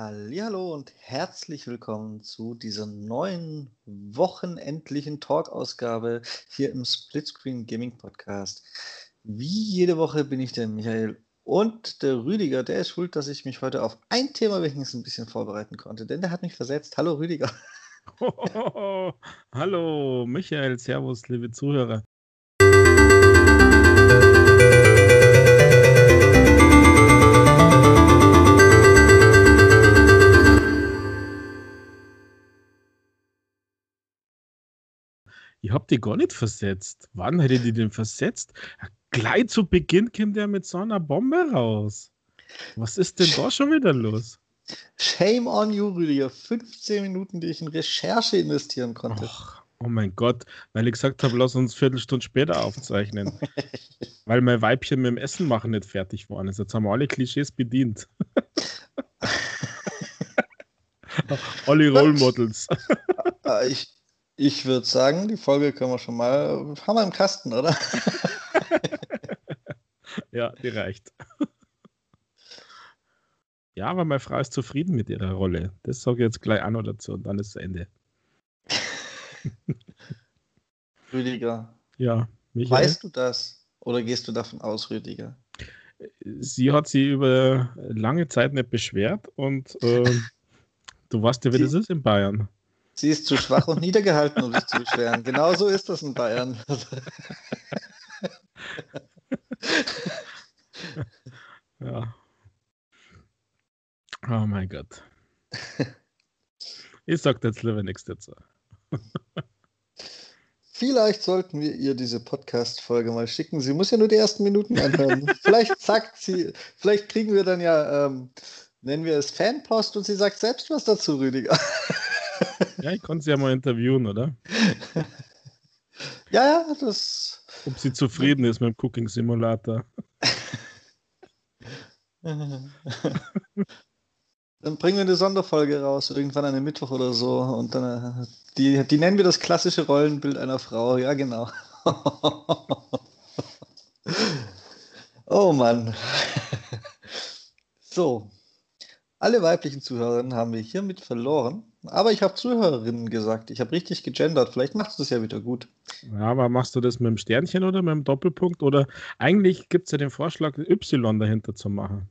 Hallo und herzlich willkommen zu dieser neuen wochenendlichen Talk-Ausgabe hier im Splitscreen Gaming Podcast. Wie jede Woche bin ich der Michael und der Rüdiger, der ist schuld, dass ich mich heute auf ein Thema wenigstens ein bisschen vorbereiten konnte, denn der hat mich versetzt. Hallo Rüdiger. Oh, hallo Michael, Servus, liebe Zuhörer. Ich hab die gar nicht versetzt. Wann hätte die denn versetzt? Ja, gleich zu Beginn kommt der mit so einer Bombe raus. Was ist denn da schon wieder los? Shame on you, Rüdiger. 15 Minuten, die ich in Recherche investieren konnte. Och, oh mein Gott, weil ich gesagt habe, lass uns Viertelstunde später aufzeichnen. weil mein Weibchen mit dem Essen machen nicht fertig waren. Jetzt haben wir alle Klischees bedient. alle Role Models. Äh, ich, ich würde sagen, die Folge können wir schon mal, haben wir im Kasten, oder? ja, die reicht. Ja, aber meine Frau ist zufrieden mit ihrer Rolle. Das sage ich jetzt gleich an oder dazu und dann ist es Ende. Rüdiger. Ja, Michael. Weißt du das? Oder gehst du davon aus, Rüdiger? Sie hat sich über lange Zeit nicht beschwert und äh, du weißt ja, wie Sie, das ist in Bayern. Sie ist zu schwach und niedergehalten, um sich zu beschweren. Genau so ist das in Bayern. ja. Oh mein Gott. Ich sag jetzt lieber nichts dazu. Vielleicht sollten wir ihr diese Podcast-Folge mal schicken. Sie muss ja nur die ersten Minuten anhören. vielleicht sagt sie, vielleicht kriegen wir dann ja, ähm, nennen wir es Fanpost und sie sagt selbst was dazu, Rüdiger. Ja, ich konnte sie ja mal interviewen, oder? Ja, ja, das. Ob sie zufrieden ist mit dem Cooking Simulator. Dann bringen wir eine Sonderfolge raus, irgendwann einen Mittwoch oder so. Und dann, äh, die, die nennen wir das klassische Rollenbild einer Frau. Ja, genau. oh Mann. So. Alle weiblichen Zuhörerinnen haben wir hiermit verloren. Aber ich habe Zuhörerinnen gesagt. Ich habe richtig gegendert. Vielleicht machst du es ja wieder gut. Ja, aber machst du das mit dem Sternchen oder mit dem Doppelpunkt? Oder eigentlich gibt es ja den Vorschlag, Y dahinter zu machen.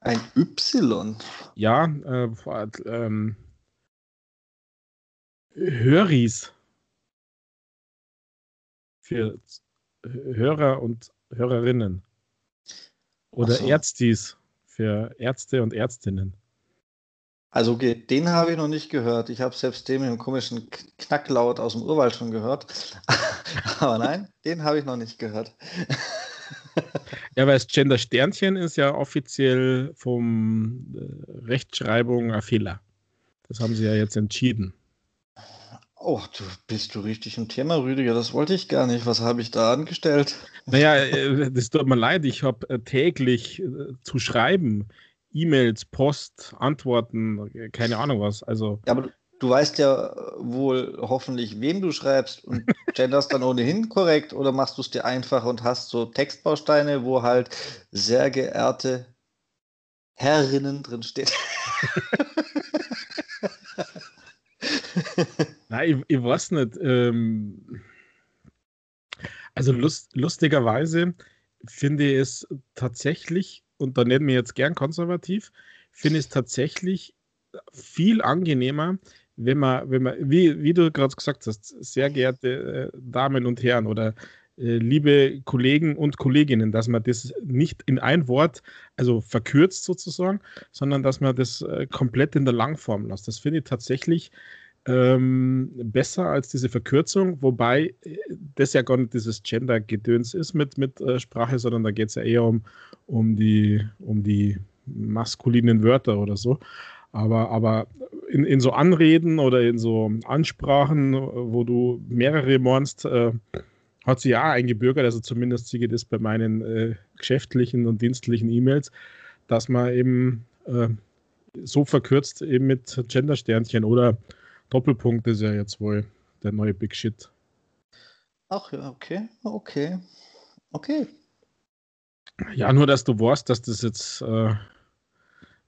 Ein Y? Ja, äh, ähm, Höris. Für Hörer und Hörerinnen. Oder so. Ärztis für Ärzte und Ärztinnen. Also okay, den habe ich noch nicht gehört. Ich habe selbst den mit dem komischen Knacklaut aus dem Urwald schon gehört. Aber nein, den habe ich noch nicht gehört. ja, weil das Gender Sternchen ist ja offiziell vom äh, Rechtschreibung ein Fehler. Das haben sie ja jetzt entschieden. Oh, du bist du richtig im Thema, Rüdiger. Das wollte ich gar nicht. Was habe ich da angestellt? Naja, äh, das tut mir leid. Ich habe äh, täglich zu schreiben E-Mails, Post, Antworten, keine Ahnung was. Also. Ja, aber du weißt ja wohl hoffentlich, wem du schreibst und genderst dann ohnehin korrekt oder machst du es dir einfach und hast so Textbausteine, wo halt sehr geehrte Herrinnen drin steht. Nein, ich, ich weiß nicht. Ähm, also lust, lustigerweise finde ich es tatsächlich und da nennen wir jetzt gern konservativ, finde ich es tatsächlich viel angenehmer, wenn man, wenn man, wie, wie du gerade gesagt hast, sehr geehrte äh, Damen und Herren oder äh, liebe Kollegen und Kolleginnen, dass man das nicht in ein Wort, also verkürzt sozusagen, sondern dass man das äh, komplett in der Langform lässt. Das finde ich tatsächlich ähm, besser als diese Verkürzung, wobei äh, das ja gar nicht dieses Gender-Gedöns ist mit, mit äh, Sprache, sondern da geht es ja eher um, um, die, um die maskulinen Wörter oder so. Aber, aber in, in so Anreden oder in so Ansprachen, wo du mehrere mornst, äh, hat sie ja eingebürgert, also zumindest sehe ich das bei meinen äh, geschäftlichen und dienstlichen E-Mails, dass man eben äh, so verkürzt eben mit Gender-Sternchen oder Doppelpunkt ist ja jetzt wohl der neue Big Shit. Ach ja, okay, okay, okay. Ja, nur dass du weißt, dass das jetzt äh,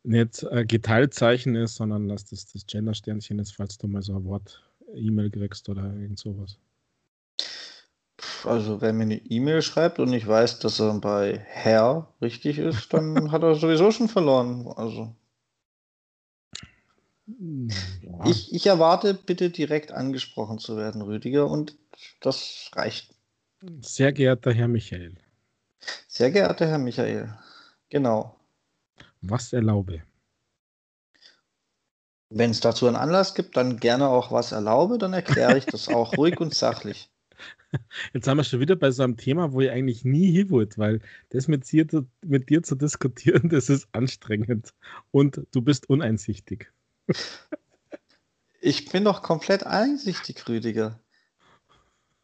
nicht äh, Geteiltzeichen ist, sondern dass das das Gender-Sternchen ist, falls du mal so ein Wort E-Mail kriegst oder irgend sowas. Also, wenn mir eine E-Mail schreibt und ich weiß, dass er bei Herr richtig ist, dann hat er sowieso schon verloren. Also. Ja. Ich, ich erwarte bitte direkt angesprochen zu werden, Rüdiger, und das reicht. Sehr geehrter Herr Michael. Sehr geehrter Herr Michael. Genau. Was erlaube? Wenn es dazu einen Anlass gibt, dann gerne auch was erlaube, dann erkläre ich das auch ruhig und sachlich. Jetzt sind wir schon wieder bei so einem Thema, wo ich eigentlich nie hin wollte, weil das mit dir, mit dir zu diskutieren, das ist anstrengend und du bist uneinsichtig. Ich bin doch komplett einsichtig, Rüdiger.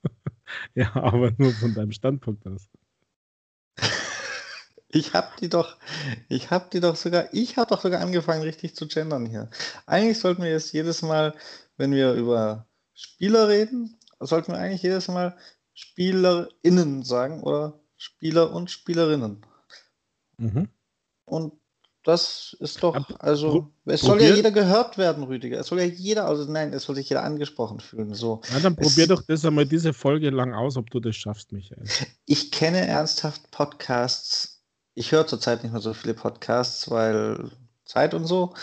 ja, aber nur von deinem Standpunkt aus. Ich hab die doch, ich hab die doch sogar, ich habe doch sogar angefangen, richtig zu gendern hier. Eigentlich sollten wir jetzt jedes Mal, wenn wir über Spieler reden, sollten wir eigentlich jedes Mal SpielerInnen sagen oder Spieler und Spielerinnen. Mhm. Und das ist doch, also, es soll ja jeder gehört werden, Rüdiger. Es soll ja jeder, also nein, es soll sich jeder angesprochen fühlen. So. Na, dann probier es, doch das einmal diese Folge lang aus, ob du das schaffst, Michael. Ich kenne ernsthaft Podcasts. Ich höre zurzeit nicht mehr so viele Podcasts, weil Zeit und so,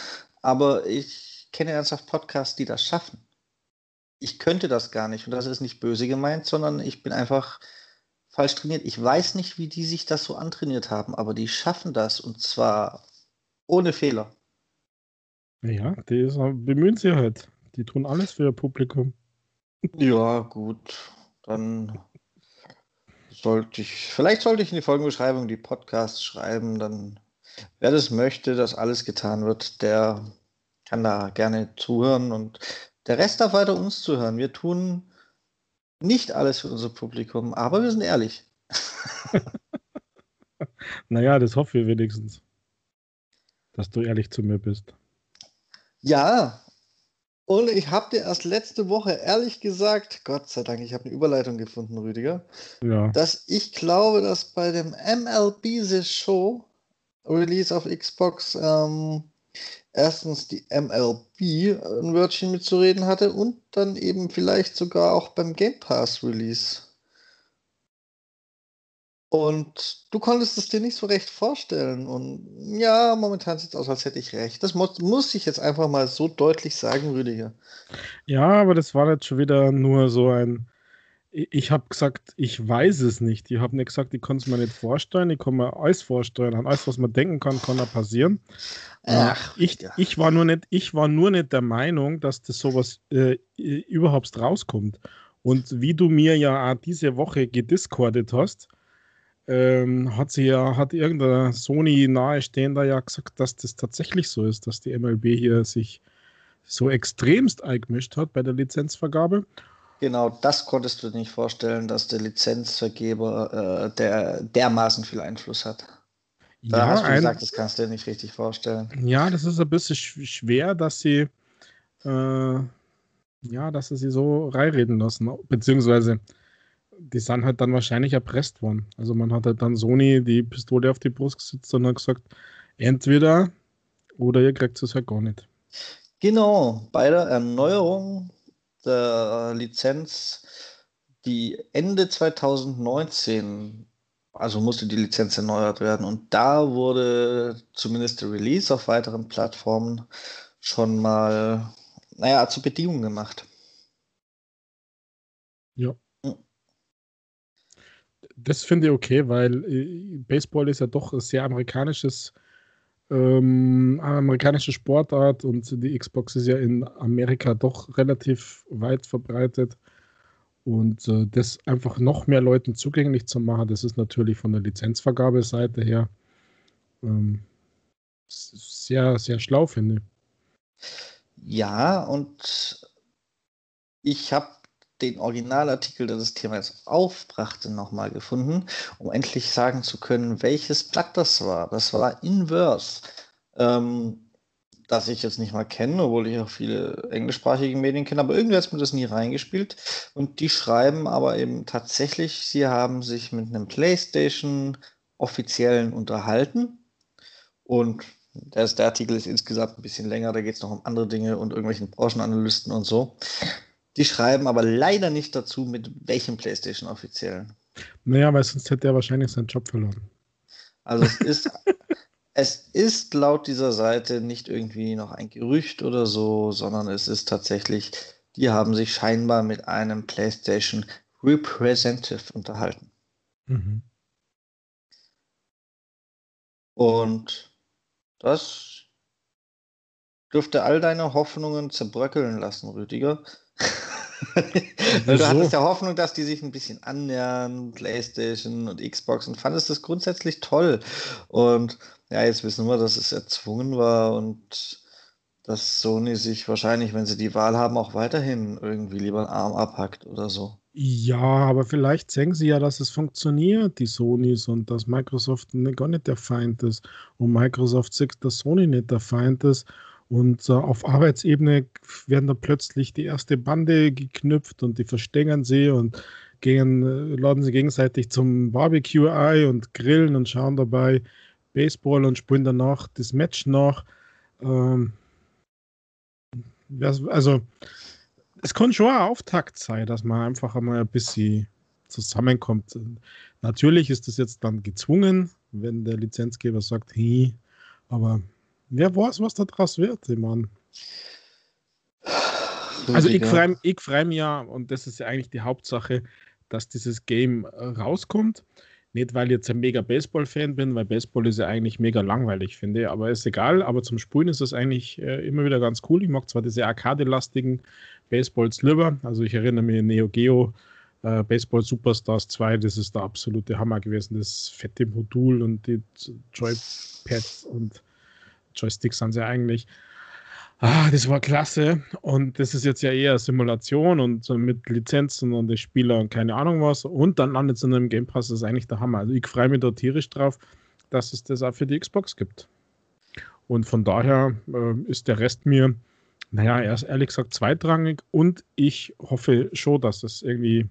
aber ich kenne ernsthaft Podcasts, die das schaffen ich könnte das gar nicht. Und das ist nicht böse gemeint, sondern ich bin einfach falsch trainiert. Ich weiß nicht, wie die sich das so antrainiert haben, aber die schaffen das und zwar ohne Fehler. Ja, die bemühen sich halt. Die tun alles für ihr Publikum. Ja, gut. Dann sollte ich, vielleicht sollte ich in die Folgenbeschreibung die Podcasts schreiben, dann wer das möchte, dass alles getan wird, der kann da gerne zuhören und der Rest darf weiter uns zuhören. Wir tun nicht alles für unser Publikum, aber wir sind ehrlich. naja, das hoffe ich wenigstens. Dass du ehrlich zu mir bist. Ja, und ich habe dir erst letzte Woche ehrlich gesagt, Gott sei Dank, ich habe eine Überleitung gefunden, Rüdiger, ja. dass ich glaube, dass bei dem MLB The Show Release auf Xbox ähm, erstens die MLB ein Wörtchen mitzureden hatte und dann eben vielleicht sogar auch beim Game Pass Release. Und du konntest es dir nicht so recht vorstellen. Und ja, momentan sieht es aus, als hätte ich recht. Das muss, muss ich jetzt einfach mal so deutlich sagen, Rüdiger. Ja, aber das war jetzt schon wieder nur so ein ich habe gesagt, ich weiß es nicht. Ich habe nicht gesagt, ich kann es mir nicht vorstellen. Ich kann mir alles vorstellen. An alles, was man denken kann, kann da passieren. Ach, ich, ja. ich, war nur nicht, ich war nur nicht der Meinung, dass das sowas äh, überhaupt rauskommt. Und wie du mir ja auch diese Woche gediscordet hast, ähm, hat sie ja, hat irgendein Sony nahestehender ja gesagt, dass das tatsächlich so ist, dass die MLB hier sich so extremst eingemischt hat bei der Lizenzvergabe. Genau, das konntest du dir nicht vorstellen, dass der Lizenzvergeber äh, der dermaßen viel Einfluss hat. Da ja, hast du gesagt, das kannst du dir nicht richtig vorstellen. Ja, das ist ein bisschen schwer, dass sie äh, ja, dass sie sie so reinreden lassen. Beziehungsweise die sind halt dann wahrscheinlich erpresst worden. Also man hat halt dann Sony die Pistole auf die Brust gesetzt und hat gesagt, entweder oder ihr kriegt es halt gar nicht. Genau, bei der Erneuerung der Lizenz, die Ende 2019, also musste die Lizenz erneuert werden. Und da wurde zumindest der Release auf weiteren Plattformen schon mal, naja, zur Bedingung gemacht. Ja. Das finde ich okay, weil äh, Baseball ist ja doch ein sehr amerikanisches ähm, amerikanische Sportart und die Xbox ist ja in Amerika doch relativ weit verbreitet. Und äh, das einfach noch mehr Leuten zugänglich zu machen, das ist natürlich von der Lizenzvergabeseite her ähm, sehr, sehr schlau, finde ich. Ja, und ich habe den Originalartikel, der das Thema jetzt aufbrachte, nochmal gefunden, um endlich sagen zu können, welches Blatt das war. Das war Inverse, ähm, das ich jetzt nicht mal kenne, obwohl ich auch viele englischsprachige Medien kenne, aber irgendwie hat mir das nie reingespielt. Und die schreiben aber eben tatsächlich, sie haben sich mit einem PlayStation offiziellen unterhalten und Der, der Artikel ist insgesamt ein bisschen länger, da geht es noch um andere Dinge und irgendwelchen Branchenanalysten und so. Die schreiben aber leider nicht dazu, mit welchem PlayStation-Offiziellen. Naja, weil sonst hätte er wahrscheinlich seinen Job verloren. Also es ist, es ist laut dieser Seite nicht irgendwie noch ein Gerücht oder so, sondern es ist tatsächlich, die haben sich scheinbar mit einem PlayStation Representative unterhalten. Mhm. Und das dürfte all deine Hoffnungen zerbröckeln lassen, Rüdiger. du hattest ja Hoffnung, dass die sich ein bisschen annähern, PlayStation und Xbox, und fandest das grundsätzlich toll. Und ja, jetzt wissen wir, dass es erzwungen war und dass Sony sich wahrscheinlich, wenn sie die Wahl haben, auch weiterhin irgendwie lieber einen Arm abhackt oder so. Ja, aber vielleicht sehen sie ja, dass es funktioniert, die Sonys, und dass Microsoft gar nicht der Feind ist. Und Microsoft sieht, dass Sony nicht der Feind ist. Und äh, auf Arbeitsebene werden da plötzlich die erste Bande geknüpft und die verstängern sie und gehen, äh, laden sie gegenseitig zum Barbecue-Ei und grillen und schauen dabei Baseball und spielen danach das Match nach. Ähm, also, es kann schon ein Auftakt sein, dass man einfach einmal ein bisschen zusammenkommt. Natürlich ist das jetzt dann gezwungen, wenn der Lizenzgeber sagt, hey, aber Wer weiß, was da draus wird, meine. Also ich freue ich freu mich ja, und das ist ja eigentlich die Hauptsache, dass dieses Game äh, rauskommt. Nicht, weil ich jetzt ein mega Baseball-Fan bin, weil Baseball ist ja eigentlich mega langweilig, finde ich. Aber ist egal, aber zum Spielen ist es eigentlich äh, immer wieder ganz cool. Ich mag zwar diese arcade-lastigen Baseballs lieber. Also ich erinnere mich an Neo Geo äh, Baseball Superstars 2, das ist der absolute Hammer gewesen. Das fette Modul und die Joypads und Joysticks sind sie eigentlich. Ah, das war klasse. Und das ist jetzt ja eher Simulation und mit Lizenzen und Spieler und keine Ahnung was. Und dann landet es in einem Game Pass, das ist eigentlich der Hammer. Also ich freue mich da tierisch drauf, dass es das auch für die Xbox gibt. Und von daher äh, ist der Rest mir, naja, erst ehrlich gesagt zweitrangig. Und ich hoffe schon, dass es irgendwie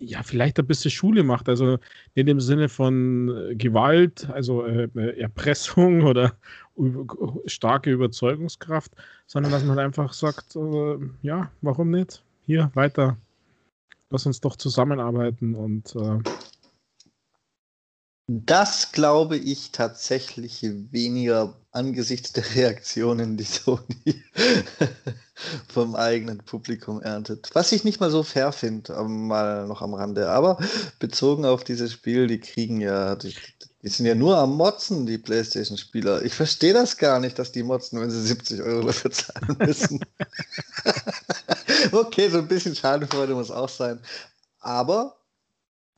ja, vielleicht ein bisschen Schule macht. Also nicht im Sinne von äh, Gewalt, also äh, äh Erpressung oder starke Überzeugungskraft, sondern dass man einfach sagt, äh, ja, warum nicht? Hier, weiter. Lass uns doch zusammenarbeiten und äh, das glaube ich tatsächlich weniger angesichts der Reaktionen, die Sony vom eigenen Publikum erntet. Was ich nicht mal so fair finde, mal noch am Rande. Aber bezogen auf dieses Spiel, die kriegen ja, die, die sind ja nur am Motzen, die PlayStation-Spieler. Ich verstehe das gar nicht, dass die motzen, wenn sie 70 Euro dafür zahlen müssen. okay, so ein bisschen Schadenfreude muss auch sein. Aber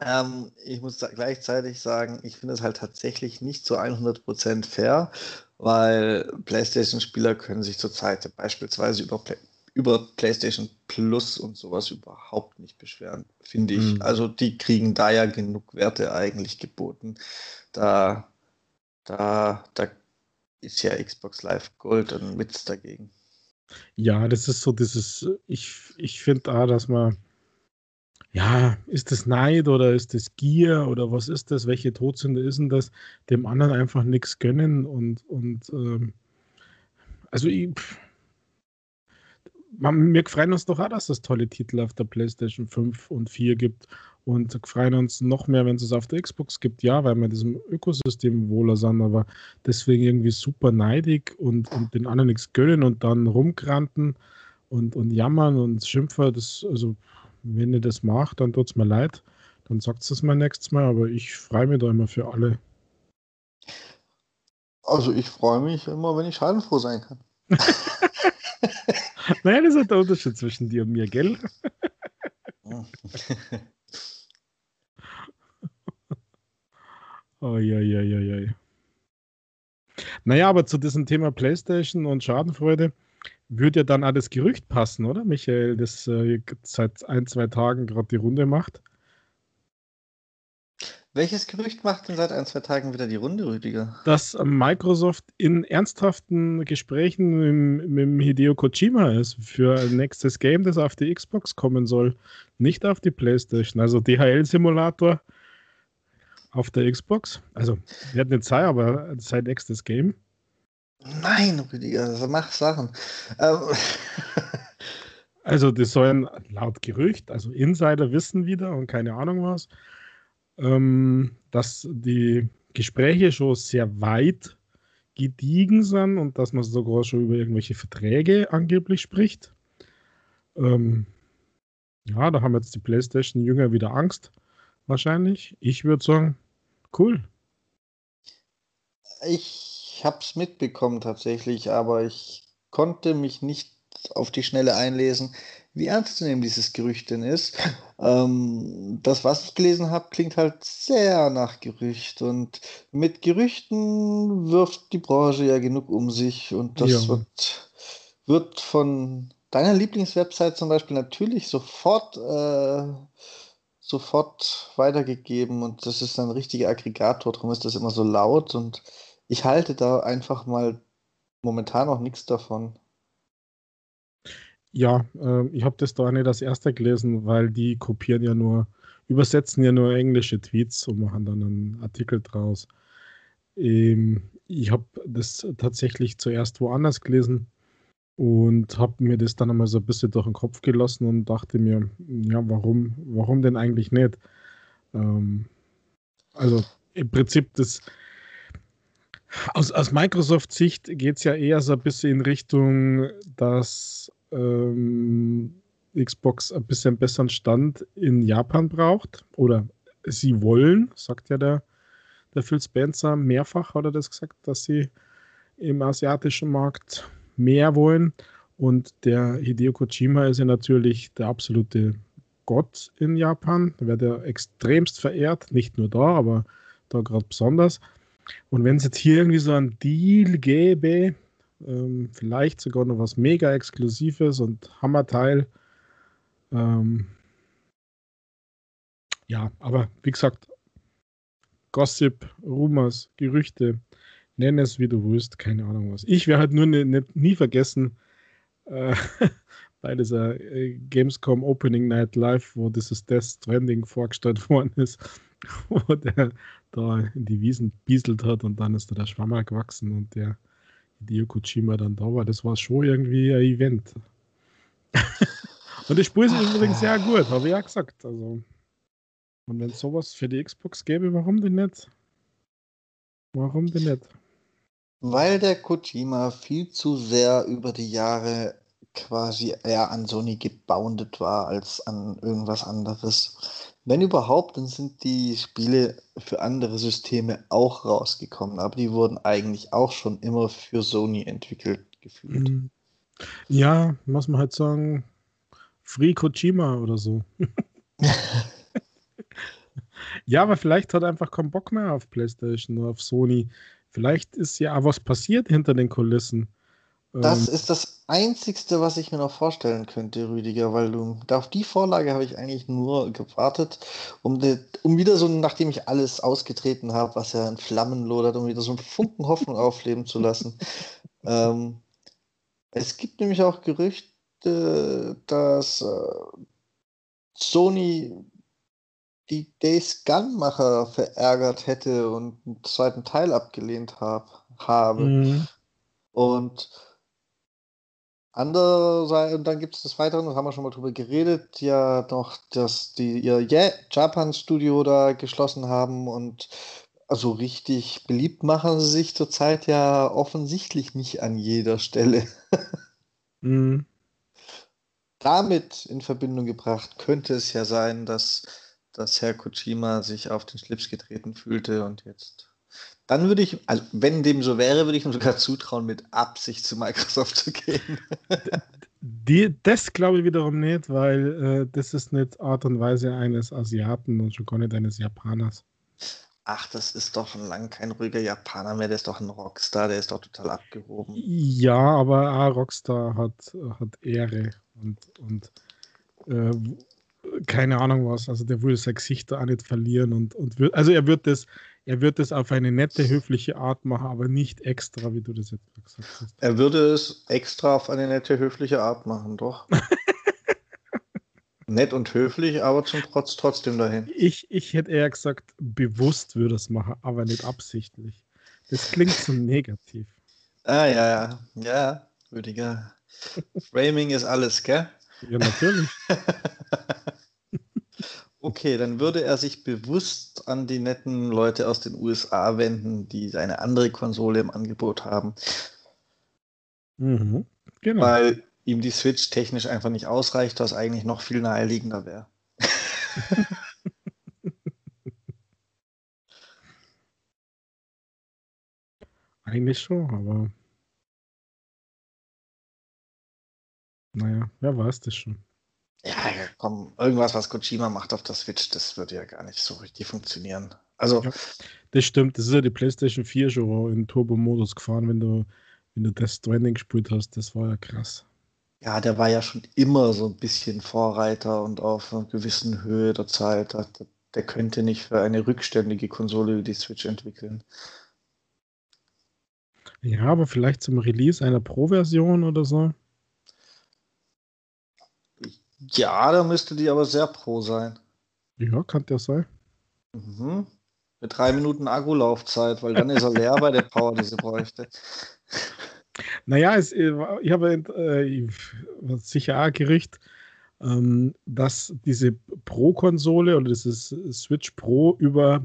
ähm, ich muss gleichzeitig sagen, ich finde es halt tatsächlich nicht zu 100% fair, weil PlayStation-Spieler können sich zurzeit beispielsweise über, Play über PlayStation Plus und sowas überhaupt nicht beschweren, finde ich. Mhm. Also die kriegen da ja genug Werte eigentlich geboten. Da, da, da ist ja Xbox Live Gold ein Witz dagegen. Ja, das ist so dieses, ich, ich finde da, dass man ja, ist das Neid oder ist das Gier oder was ist das? Welche Todsünde ist denn das? Dem anderen einfach nichts gönnen und, und ähm, also ich, man, wir freuen uns doch auch, dass es tolle Titel auf der PlayStation 5 und 4 gibt und freuen uns noch mehr, wenn es es auf der Xbox gibt. Ja, weil wir diesem Ökosystem wohler sind, aber deswegen irgendwie super neidig und, und den anderen nichts gönnen und dann rumkranten und, und jammern und schimpfen. Das, also wenn ihr das macht, dann tut es mir leid. Dann sagt es mir nächstes Mal, aber ich freue mich da immer für alle. Also ich freue mich immer, wenn ich schadenfroh sein kann. naja, das ist der Unterschied zwischen dir und mir, gell? oh, ja, ja, ja, ja. Naja, aber zu diesem Thema PlayStation und Schadenfreude würde ja dann das Gerücht passen, oder, Michael, das äh, seit ein, zwei Tagen gerade die Runde macht? Welches Gerücht macht denn seit ein, zwei Tagen wieder die Runde, Rüdiger? Dass Microsoft in ernsthaften Gesprächen mit, mit Hideo Kojima ist für ein nächstes Game, das auf die Xbox kommen soll, nicht auf die PlayStation. Also DHL-Simulator auf der Xbox. Also, wird nicht sein, aber sein nächstes Game. Nein, Rüdiger, also mach Sachen. Ähm. Also, das sollen laut Gerücht, also Insider wissen wieder und keine Ahnung was, ähm, dass die Gespräche schon sehr weit gediegen sind und dass man sogar schon über irgendwelche Verträge angeblich spricht. Ähm, ja, da haben jetzt die PlayStation-Jünger wieder Angst, wahrscheinlich. Ich würde sagen, cool. Ich habe es mitbekommen tatsächlich, aber ich konnte mich nicht auf die Schnelle einlesen, wie ernst zu nehmen dieses Gerücht denn ist. Ähm, das, was ich gelesen habe, klingt halt sehr nach Gerücht. Und mit Gerüchten wirft die Branche ja genug um sich. Und das ja. wird, wird von deiner Lieblingswebsite zum Beispiel natürlich sofort, äh, sofort weitergegeben. Und das ist ein richtiger Aggregator. Darum ist das immer so laut. Und ich halte da einfach mal momentan auch nichts davon. Ja, äh, ich habe das da nicht als erster gelesen, weil die kopieren ja nur, übersetzen ja nur englische Tweets und machen dann einen Artikel draus. Ähm, ich habe das tatsächlich zuerst woanders gelesen und habe mir das dann einmal so ein bisschen durch den Kopf gelassen und dachte mir, ja, warum, warum denn eigentlich nicht? Ähm, also im Prinzip das aus, aus Microsoft-Sicht geht es ja eher so ein bisschen in Richtung, dass ähm, Xbox ein bisschen besseren Stand in Japan braucht. Oder sie wollen, sagt ja der, der Phil Spencer mehrfach, hat er das gesagt, dass sie im asiatischen Markt mehr wollen. Und der Hideo Kojima ist ja natürlich der absolute Gott in Japan. Da wird er extremst verehrt, nicht nur da, aber da gerade besonders. Und wenn es jetzt hier irgendwie so ein Deal gäbe, ähm, vielleicht sogar noch was mega Exklusives und Hammerteil. Ähm, ja, aber wie gesagt, Gossip, Rumors, Gerüchte, nenn es wie du willst, keine Ahnung was. Ich werde halt nur ne, ne, nie vergessen, äh, bei dieser äh, Gamescom Opening Night Live, wo dieses Death Stranding vorgestellt worden ist, wo der da in die Wiesen bieselt hat und dann ist da der Schwammer gewachsen und der Hideo Kojima dann da war, das war schon irgendwie ein Event. und das Spiel ist übrigens sehr gut, habe ich ja gesagt. Also, und wenn es sowas für die Xbox gäbe, warum denn nicht? Warum denn nicht? Weil der Kojima viel zu sehr über die Jahre quasi eher an Sony geboundet war als an irgendwas anderes. Wenn überhaupt, dann sind die Spiele für andere Systeme auch rausgekommen, aber die wurden eigentlich auch schon immer für Sony entwickelt gefühlt. Mhm. Ja, muss man halt sagen, Free Kojima oder so. ja, aber vielleicht hat er einfach keinen Bock mehr auf PlayStation oder auf Sony. Vielleicht ist ja auch was passiert hinter den Kulissen. Das ähm, ist das Einzigste, was ich mir noch vorstellen könnte, Rüdiger, weil du, auf die Vorlage habe ich eigentlich nur gewartet, um, de, um wieder so, nachdem ich alles ausgetreten habe, was ja in Flammen lodert, um wieder so einen Funken Hoffnung aufleben zu lassen. Ähm, es gibt nämlich auch Gerüchte, dass äh, Sony die Days Gun-Macher verärgert hätte und einen zweiten Teil abgelehnt hab, habe. Mhm. Und Andererseits, und dann gibt es des Weiteren, da haben wir schon mal drüber geredet, ja noch, dass die ihr yeah, Japan-Studio da geschlossen haben und also richtig beliebt machen sie sich zurzeit ja offensichtlich nicht an jeder Stelle. mhm. Damit in Verbindung gebracht könnte es ja sein, dass, dass Herr Kojima sich auf den Schlips getreten fühlte und jetzt dann würde ich, also wenn dem so wäre, würde ich ihm sogar zutrauen, mit Absicht zu Microsoft zu gehen. Die, das glaube ich wiederum nicht, weil äh, das ist nicht Art und Weise eines Asiaten und schon gar nicht eines Japaners. Ach, das ist doch lange kein ruhiger Japaner mehr, der ist doch ein Rockstar, der ist doch total abgehoben. Ja, aber ah, Rockstar hat, hat Ehre und, und äh, keine Ahnung was. Also der würde sein Gesicht da auch nicht verlieren und, und wird, also er wird das, er wird es auf eine nette, höfliche Art machen, aber nicht extra, wie du das jetzt gesagt hast. Er würde es extra auf eine nette, höfliche Art machen, doch. Nett und höflich, aber zum Trotz trotzdem dahin. Ich, ich hätte eher gesagt, bewusst würde es machen, aber nicht absichtlich. Das klingt so negativ. Ah, ja, ja, ja, Rüdiger. Framing ist alles, gell? Ja, natürlich. okay, dann würde er sich bewusst an die netten Leute aus den USA wenden, die eine andere Konsole im Angebot haben. Mhm, genau. Weil ihm die Switch technisch einfach nicht ausreicht, was eigentlich noch viel naheliegender wäre. Eigentlich schon, aber naja, wer weiß das schon. Ja, komm, irgendwas, was Kojima macht auf der Switch, das würde ja gar nicht so richtig funktionieren. Also, Ja, das stimmt, das ist ja die PlayStation 4 schon in Turbo-Modus gefahren, wenn du, wenn du Death Stranding gespielt hast. Das war ja krass. ja, der war ja schon immer so ein bisschen Vorreiter und auf einer gewissen Höhe der Zeit. Der, der könnte nicht für eine rückständige Konsole wie die Switch entwickeln. Ja, aber vielleicht zum Release einer Pro-Version oder so. Ja, da müsste die aber sehr pro sein. Ja, kann der sein. Mhm. Mit drei Minuten Akkulaufzeit, weil dann ist er leer bei der Power, die sie bräuchte. Naja, es, äh, ich habe äh, sicher auch ein Gerücht, ähm, dass diese Pro-Konsole oder dieses Switch Pro über,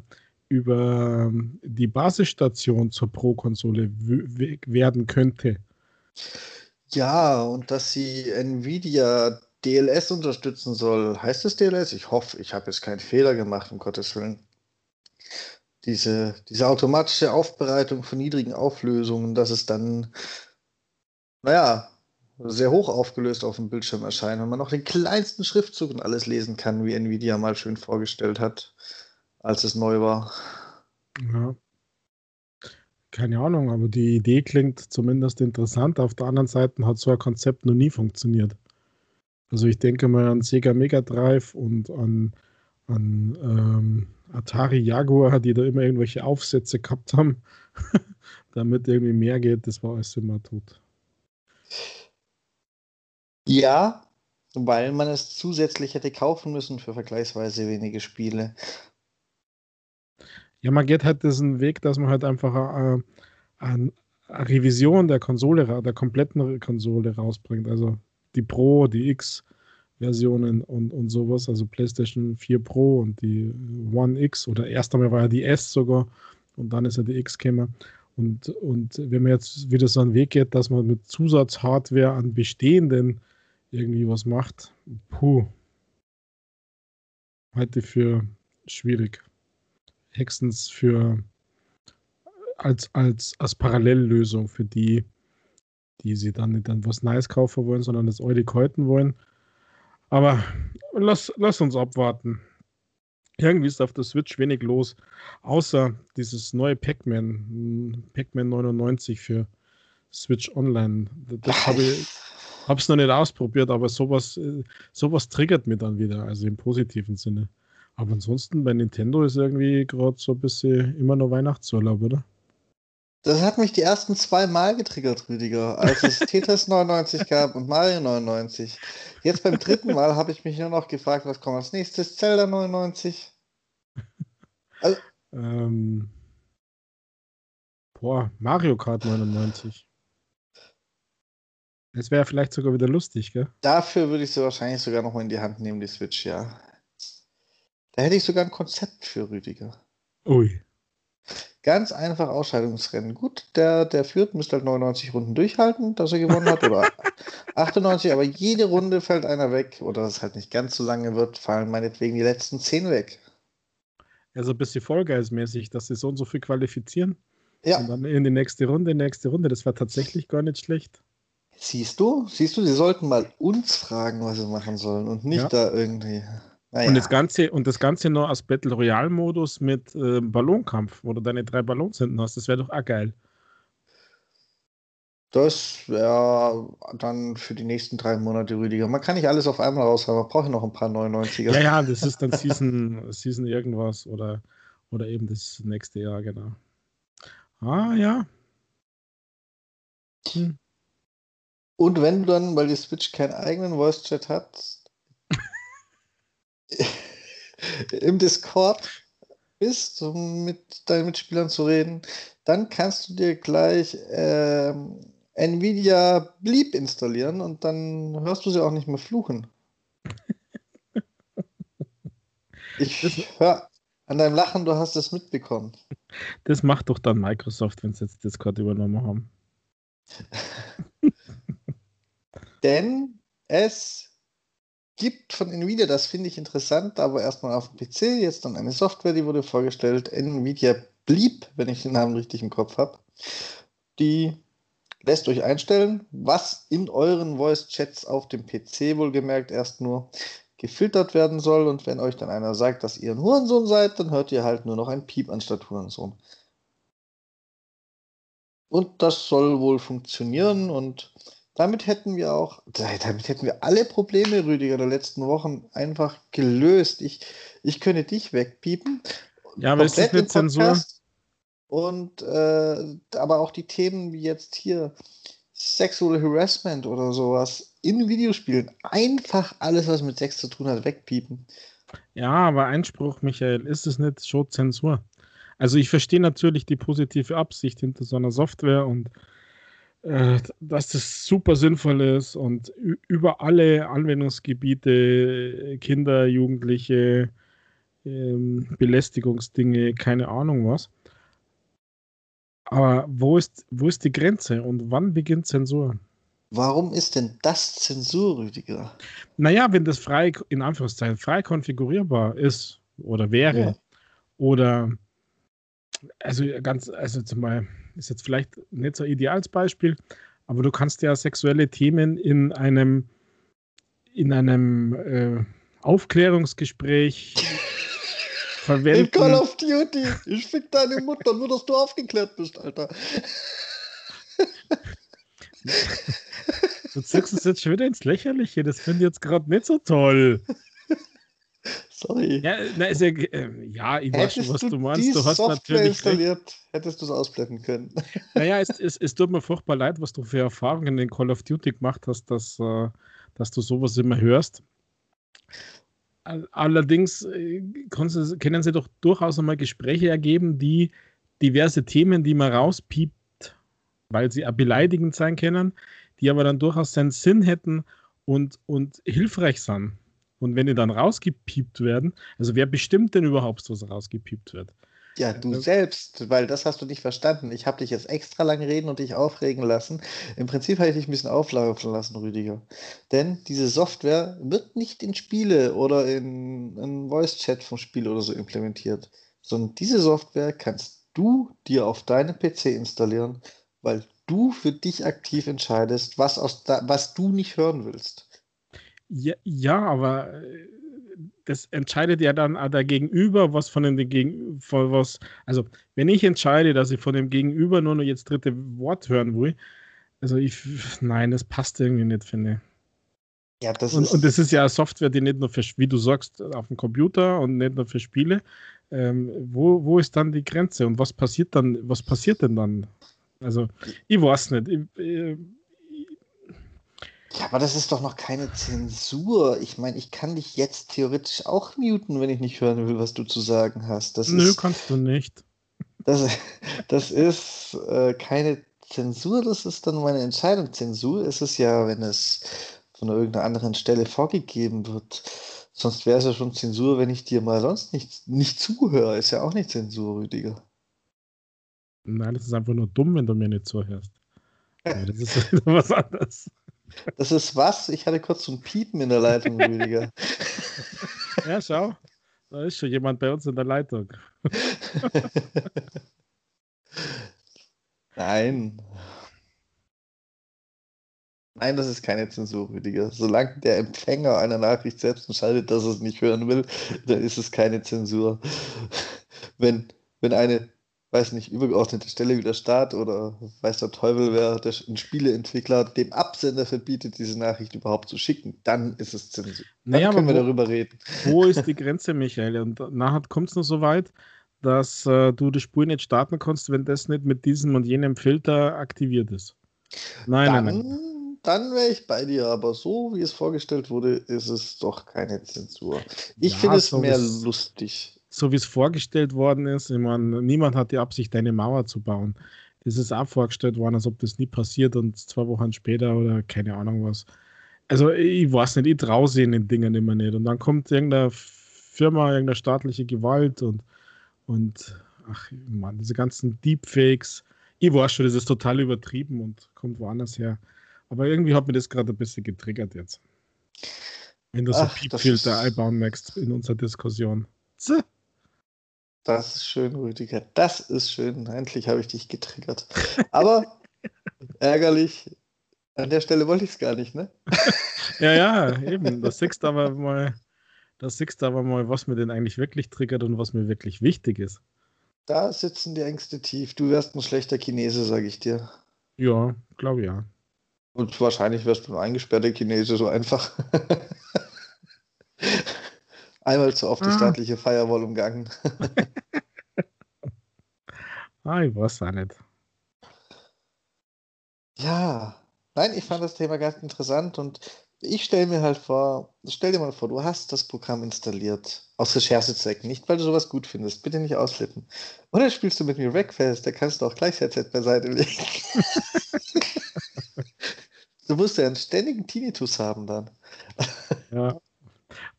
über ähm, die Basisstation zur Pro-Konsole werden könnte. Ja, und dass sie Nvidia DLS unterstützen soll. Heißt es DLS? Ich hoffe, ich habe jetzt keinen Fehler gemacht, um Gottes Willen. Diese, diese automatische Aufbereitung von niedrigen Auflösungen, dass es dann, naja, sehr hoch aufgelöst auf dem Bildschirm erscheint und man noch den kleinsten Schriftzug und alles lesen kann, wie Nvidia mal schön vorgestellt hat, als es neu war. Ja. Keine Ahnung, aber die Idee klingt zumindest interessant. Auf der anderen Seite hat so ein Konzept noch nie funktioniert. Also ich denke mal an Sega Mega Drive und an, an ähm, Atari Jaguar, die da immer irgendwelche Aufsätze gehabt haben, damit irgendwie mehr geht. Das war alles immer tot. Ja, weil man es zusätzlich hätte kaufen müssen für vergleichsweise wenige Spiele. Ja, man geht halt diesen Weg, dass man halt einfach äh, eine, eine Revision der Konsole, der kompletten Konsole rausbringt. Also die Pro, die X-Versionen und, und sowas, also PlayStation 4 Pro und die One X oder erst einmal war ja die S sogar und dann ist ja die X gekommen. Und, und wenn man jetzt wieder so einen Weg geht, dass man mit Zusatzhardware an bestehenden irgendwie was macht, puh, halte für schwierig. Hexens für als, als, als Parallellösung für die, die sie dann nicht dann was Neues kaufen wollen, sondern das Eulig halten wollen. Aber lass, lass uns abwarten. Irgendwie ist auf der Switch wenig los, außer dieses neue Pac-Man, Pac-Man 99 für Switch Online. Das habe ich hab's noch nicht ausprobiert, aber sowas, äh, sowas triggert mich dann wieder, also im positiven Sinne. Aber ansonsten bei Nintendo ist irgendwie gerade so ein bisschen immer noch Weihnachtsurlaub, oder? Das hat mich die ersten zwei Mal getriggert, Rüdiger, als es Tetris 99 gab und Mario 99. Jetzt beim dritten Mal habe ich mich nur noch gefragt, was kommt als nächstes? Zelda 99. Ähm, boah, Mario Kart 99. Das wäre vielleicht sogar wieder lustig, gell? Dafür würde ich sie wahrscheinlich sogar noch mal in die Hand nehmen, die Switch, ja. Da hätte ich sogar ein Konzept für Rüdiger. Ui. Ganz einfach Ausscheidungsrennen. Gut, der, der führt, müsste halt 99 Runden durchhalten, dass er gewonnen hat, oder 98, aber jede Runde fällt einer weg, oder es halt nicht ganz so lange wird, fallen meinetwegen die letzten 10 weg. Also ein bisschen Fall Guys-mäßig, dass sie so und so viel qualifizieren. Ja. Und dann in die nächste Runde, in die nächste Runde. Das war tatsächlich gar nicht schlecht. Siehst du? Siehst du, sie sollten mal uns fragen, was sie machen sollen und nicht Ja. da irgendwie. Naja. Und, das Ganze, und das Ganze noch als Battle Royale-Modus mit äh, Ballonkampf, wo du deine drei Ballons hinten hast. Das wäre doch auch geil. Das wäre dann für die nächsten drei Monate, Rüdiger. Man kann nicht alles auf einmal raushauen, man braucht noch ein paar 99er. Ja, ja, das ist dann Season, Season irgendwas oder, oder eben das nächste Jahr, genau. Ah, ja. Hm. Und wenn du dann, weil die Switch keinen eigenen Voice-Chat hat, im Discord bist, um mit deinen Mitspielern zu reden, dann kannst du dir gleich ähm, Nvidia Bleep installieren und dann hörst du sie auch nicht mehr fluchen. Ich höre an deinem Lachen, du hast es mitbekommen. Das macht doch dann Microsoft, wenn sie jetzt Discord übernommen haben. Denn es gibt von Nvidia, das finde ich interessant, aber erstmal auf dem PC, jetzt dann eine Software, die wurde vorgestellt, Nvidia Bleep, wenn ich den Namen richtig im Kopf habe. Die lässt euch einstellen, was in euren Voice-Chats auf dem PC wohlgemerkt erst nur gefiltert werden soll. Und wenn euch dann einer sagt, dass ihr ein Hurensohn seid, dann hört ihr halt nur noch ein Piep anstatt Hurensohn. Und das soll wohl funktionieren und damit hätten wir auch, damit hätten wir alle Probleme, Rüdiger, der letzten Wochen einfach gelöst. Ich, ich könnte dich wegpiepen. Ja, aber ist das nicht Zensur? Und äh, aber auch die Themen wie jetzt hier Sexual Harassment oder sowas in Videospielen einfach alles, was mit Sex zu tun hat, wegpiepen. Ja, aber Einspruch, Michael, ist es nicht schon Zensur? Also ich verstehe natürlich die positive Absicht hinter so einer Software und dass das super sinnvoll ist und über alle Anwendungsgebiete, äh, Kinder, Jugendliche, ähm, Belästigungsdinge, keine Ahnung was. Aber wo ist, wo ist die Grenze und wann beginnt Zensur? Warum ist denn das Zensur, Rüdiger? Naja, wenn das frei, in Anführungszeichen, frei konfigurierbar ist oder wäre ja. oder also ganz, also zum Beispiel, ist jetzt vielleicht nicht so ideales Beispiel, aber du kannst ja sexuelle Themen in einem, in einem äh, Aufklärungsgespräch verwenden. In Call of Duty, ich fick deine Mutter, nur dass du aufgeklärt bist, Alter. Du zirkst es jetzt schon wieder ins Lächerliche, das finde ich jetzt gerade nicht so toll. Sorry. Ja, na, ist ja, äh, ja ich weiß schon, was du, du meinst. Du hast Software natürlich installiert, recht. hättest du es ausblenden können. Naja, es, es, es tut mir furchtbar leid, was du für Erfahrungen in Call of Duty gemacht hast, dass, äh, dass du sowas immer hörst. Allerdings äh, können sie doch durchaus einmal Gespräche ergeben, die diverse Themen, die man rauspiept, weil sie beleidigend sein können, die aber dann durchaus seinen Sinn hätten und, und hilfreich sind. Und wenn die dann rausgepiept werden, also wer bestimmt denn überhaupt, was rausgepiept wird? Ja, du äh, selbst, weil das hast du nicht verstanden. Ich habe dich jetzt extra lang reden und dich aufregen lassen. Im Prinzip habe ich dich ein bisschen auflaufen lassen, Rüdiger. Denn diese Software wird nicht in Spiele oder in einen Voice-Chat vom Spiel oder so implementiert, sondern diese Software kannst du dir auf deinem PC installieren, weil du für dich aktiv entscheidest, was, aus da, was du nicht hören willst. Ja, ja, aber äh, das entscheidet ja dann der Gegenüber, was von dem Gegenüber, was, also wenn ich entscheide, dass ich von dem Gegenüber nur noch jetzt dritte Wort hören will, also ich, nein, das passt irgendwie nicht, finde ich. Ja, das und, ist und das ist ja eine Software, die nicht nur für, wie du sagst, auf dem Computer und nicht nur für Spiele. Ähm, wo, wo ist dann die Grenze und was passiert dann, was passiert denn dann? Also, ich weiß nicht. Ich, ich, ja, aber das ist doch noch keine Zensur. Ich meine, ich kann dich jetzt theoretisch auch muten, wenn ich nicht hören will, was du zu sagen hast. Das Nö, ist, kannst du nicht. Das, das ist äh, keine Zensur, das ist dann meine Entscheidung. Zensur ist es ja, wenn es von irgendeiner anderen Stelle vorgegeben wird. Sonst wäre es ja schon Zensur, wenn ich dir mal sonst nicht, nicht zuhöre. Ist ja auch nicht Zensur, Rüdiger. Nein, das ist einfach nur dumm, wenn du mir nicht zuhörst. Ja, das ist was anderes. Das ist was? Ich hatte kurz so ein Piepen in der Leitung, Rüdiger. Ja, schau. Da ist schon jemand bei uns in der Leitung. Nein. Nein, das ist keine Zensur, Rüdiger. Solange der Empfänger einer Nachricht selbst entscheidet, dass er es nicht hören will, dann ist es keine Zensur. Wenn, wenn eine weiß nicht, übergeordnete Stelle wie der Staat oder weiß der Teufel, wer der, ein Spieleentwickler dem Absender verbietet, diese Nachricht überhaupt zu schicken, dann ist es Zensur. Dann naja, können wir wo, darüber reden. Wo ist die Grenze, Michael? Und nachher kommt es noch so weit, dass äh, du die Spur nicht starten kannst, wenn das nicht mit diesem und jenem Filter aktiviert ist. Nein, dann, nein, nein. Dann wäre ich bei dir, aber so wie es vorgestellt wurde, ist es doch keine Zensur. Ich ja, finde es so mehr lustig so wie es vorgestellt worden ist. Ich meine, niemand hat die Absicht, eine Mauer zu bauen. Das ist auch vorgestellt worden, als ob das nie passiert und zwei Wochen später oder keine Ahnung was. Also ich weiß nicht, ich traue sie in den Dingen immer nicht. Und dann kommt irgendeine Firma, irgendeine staatliche Gewalt und, und ach man, diese ganzen Deepfakes. Ich weiß schon, das ist total übertrieben und kommt woanders her. Aber irgendwie hat mir das gerade ein bisschen getriggert jetzt. Wenn du so Piepfilter einbauen möchtest in unserer Diskussion. Zäh. Das ist schön, Rüdiger. Das ist schön. Endlich habe ich dich getriggert. Aber ärgerlich, an der Stelle wollte ich es gar nicht, ne? ja, ja, eben. Das siehst aber mal, das siehst aber mal, was mir denn eigentlich wirklich triggert und was mir wirklich wichtig ist. Da sitzen die Ängste tief. Du wärst ein schlechter Chinese, sage ich dir. Ja, glaube ja. Und wahrscheinlich wärst du ein eingesperrter Chinese, so einfach. Einmal zu oft die ah. staatliche Firewall umgangen. ah, ich weiß auch nicht. Ja, nein, ich fand das Thema ganz interessant und ich stelle mir halt vor, stell dir mal vor, du hast das Programm installiert, aus Recherchezwecken, nicht weil du sowas gut findest, bitte nicht ausflippen. Und dann spielst du mit mir Wreckfest, da kannst du auch gleich Headset beiseite legen. du musst ja einen ständigen Tinnitus haben dann. ja,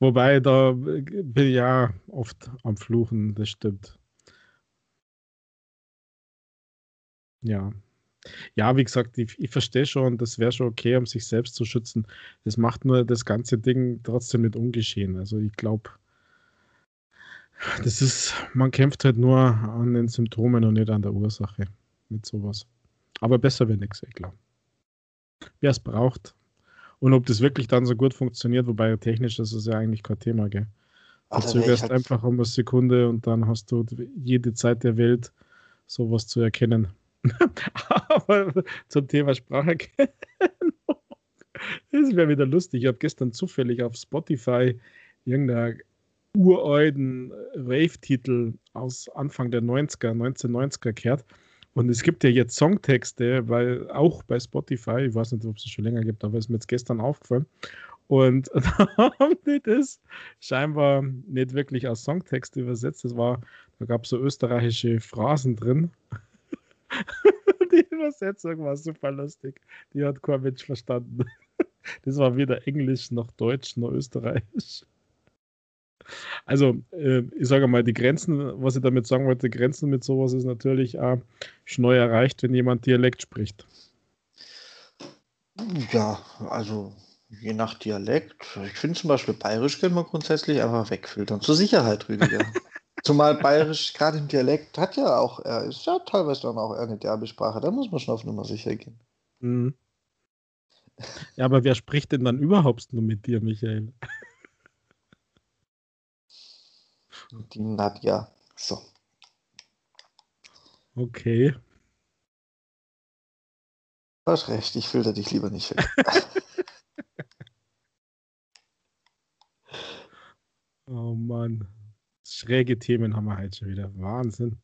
Wobei, da bin ich ja oft am Fluchen, das stimmt. Ja. Ja, wie gesagt, ich, ich verstehe schon, das wäre schon okay, um sich selbst zu schützen. Das macht nur das ganze Ding trotzdem nicht ungeschehen. Also ich glaube, das ist, man kämpft halt nur an den Symptomen und nicht an der Ursache mit sowas. Aber besser wäre nichts, ich glaube. Wer es braucht, und ob das wirklich dann so gut funktioniert, wobei technisch ist es ja eigentlich kein Thema, gell? Du zögerst halt einfach um eine Sekunde und dann hast du jede Zeit der Welt sowas zu erkennen. Aber zum Thema Spracherkennung, das wäre wieder lustig. Ich habe gestern zufällig auf Spotify irgendeinen uralten Rave-Titel aus Anfang der 90er, 1990er gehört. Und es gibt ja jetzt Songtexte, weil auch bei Spotify, ich weiß nicht, ob es schon länger gibt, aber es ist mir jetzt gestern aufgefallen. Und da haben die das scheinbar nicht wirklich als Songtext übersetzt. Das war, da gab es so österreichische Phrasen drin. die Übersetzung war super lustig. Die hat kein Mensch verstanden. Das war weder Englisch noch Deutsch noch Österreichisch. Also, äh, ich sage mal, die Grenzen, was ich damit sagen wollte, Grenzen mit sowas ist natürlich auch schnell erreicht, wenn jemand Dialekt spricht. Ja, also je nach Dialekt. Ich finde zum Beispiel Bayerisch können wir grundsätzlich einfach wegfiltern. Zur Sicherheit, Rüdiger. Zumal Bayerisch gerade im Dialekt hat ja auch, er ist ja teilweise dann auch eine Derbesprache. Da muss man schon auf Nummer sicher gehen. Mhm. Ja, aber wer spricht denn dann überhaupt nur mit dir, Michael? Die Nadja. So. Okay. Du hast recht, ich filter dich lieber nicht weg. oh Mann. Schräge Themen haben wir halt schon wieder. Wahnsinn.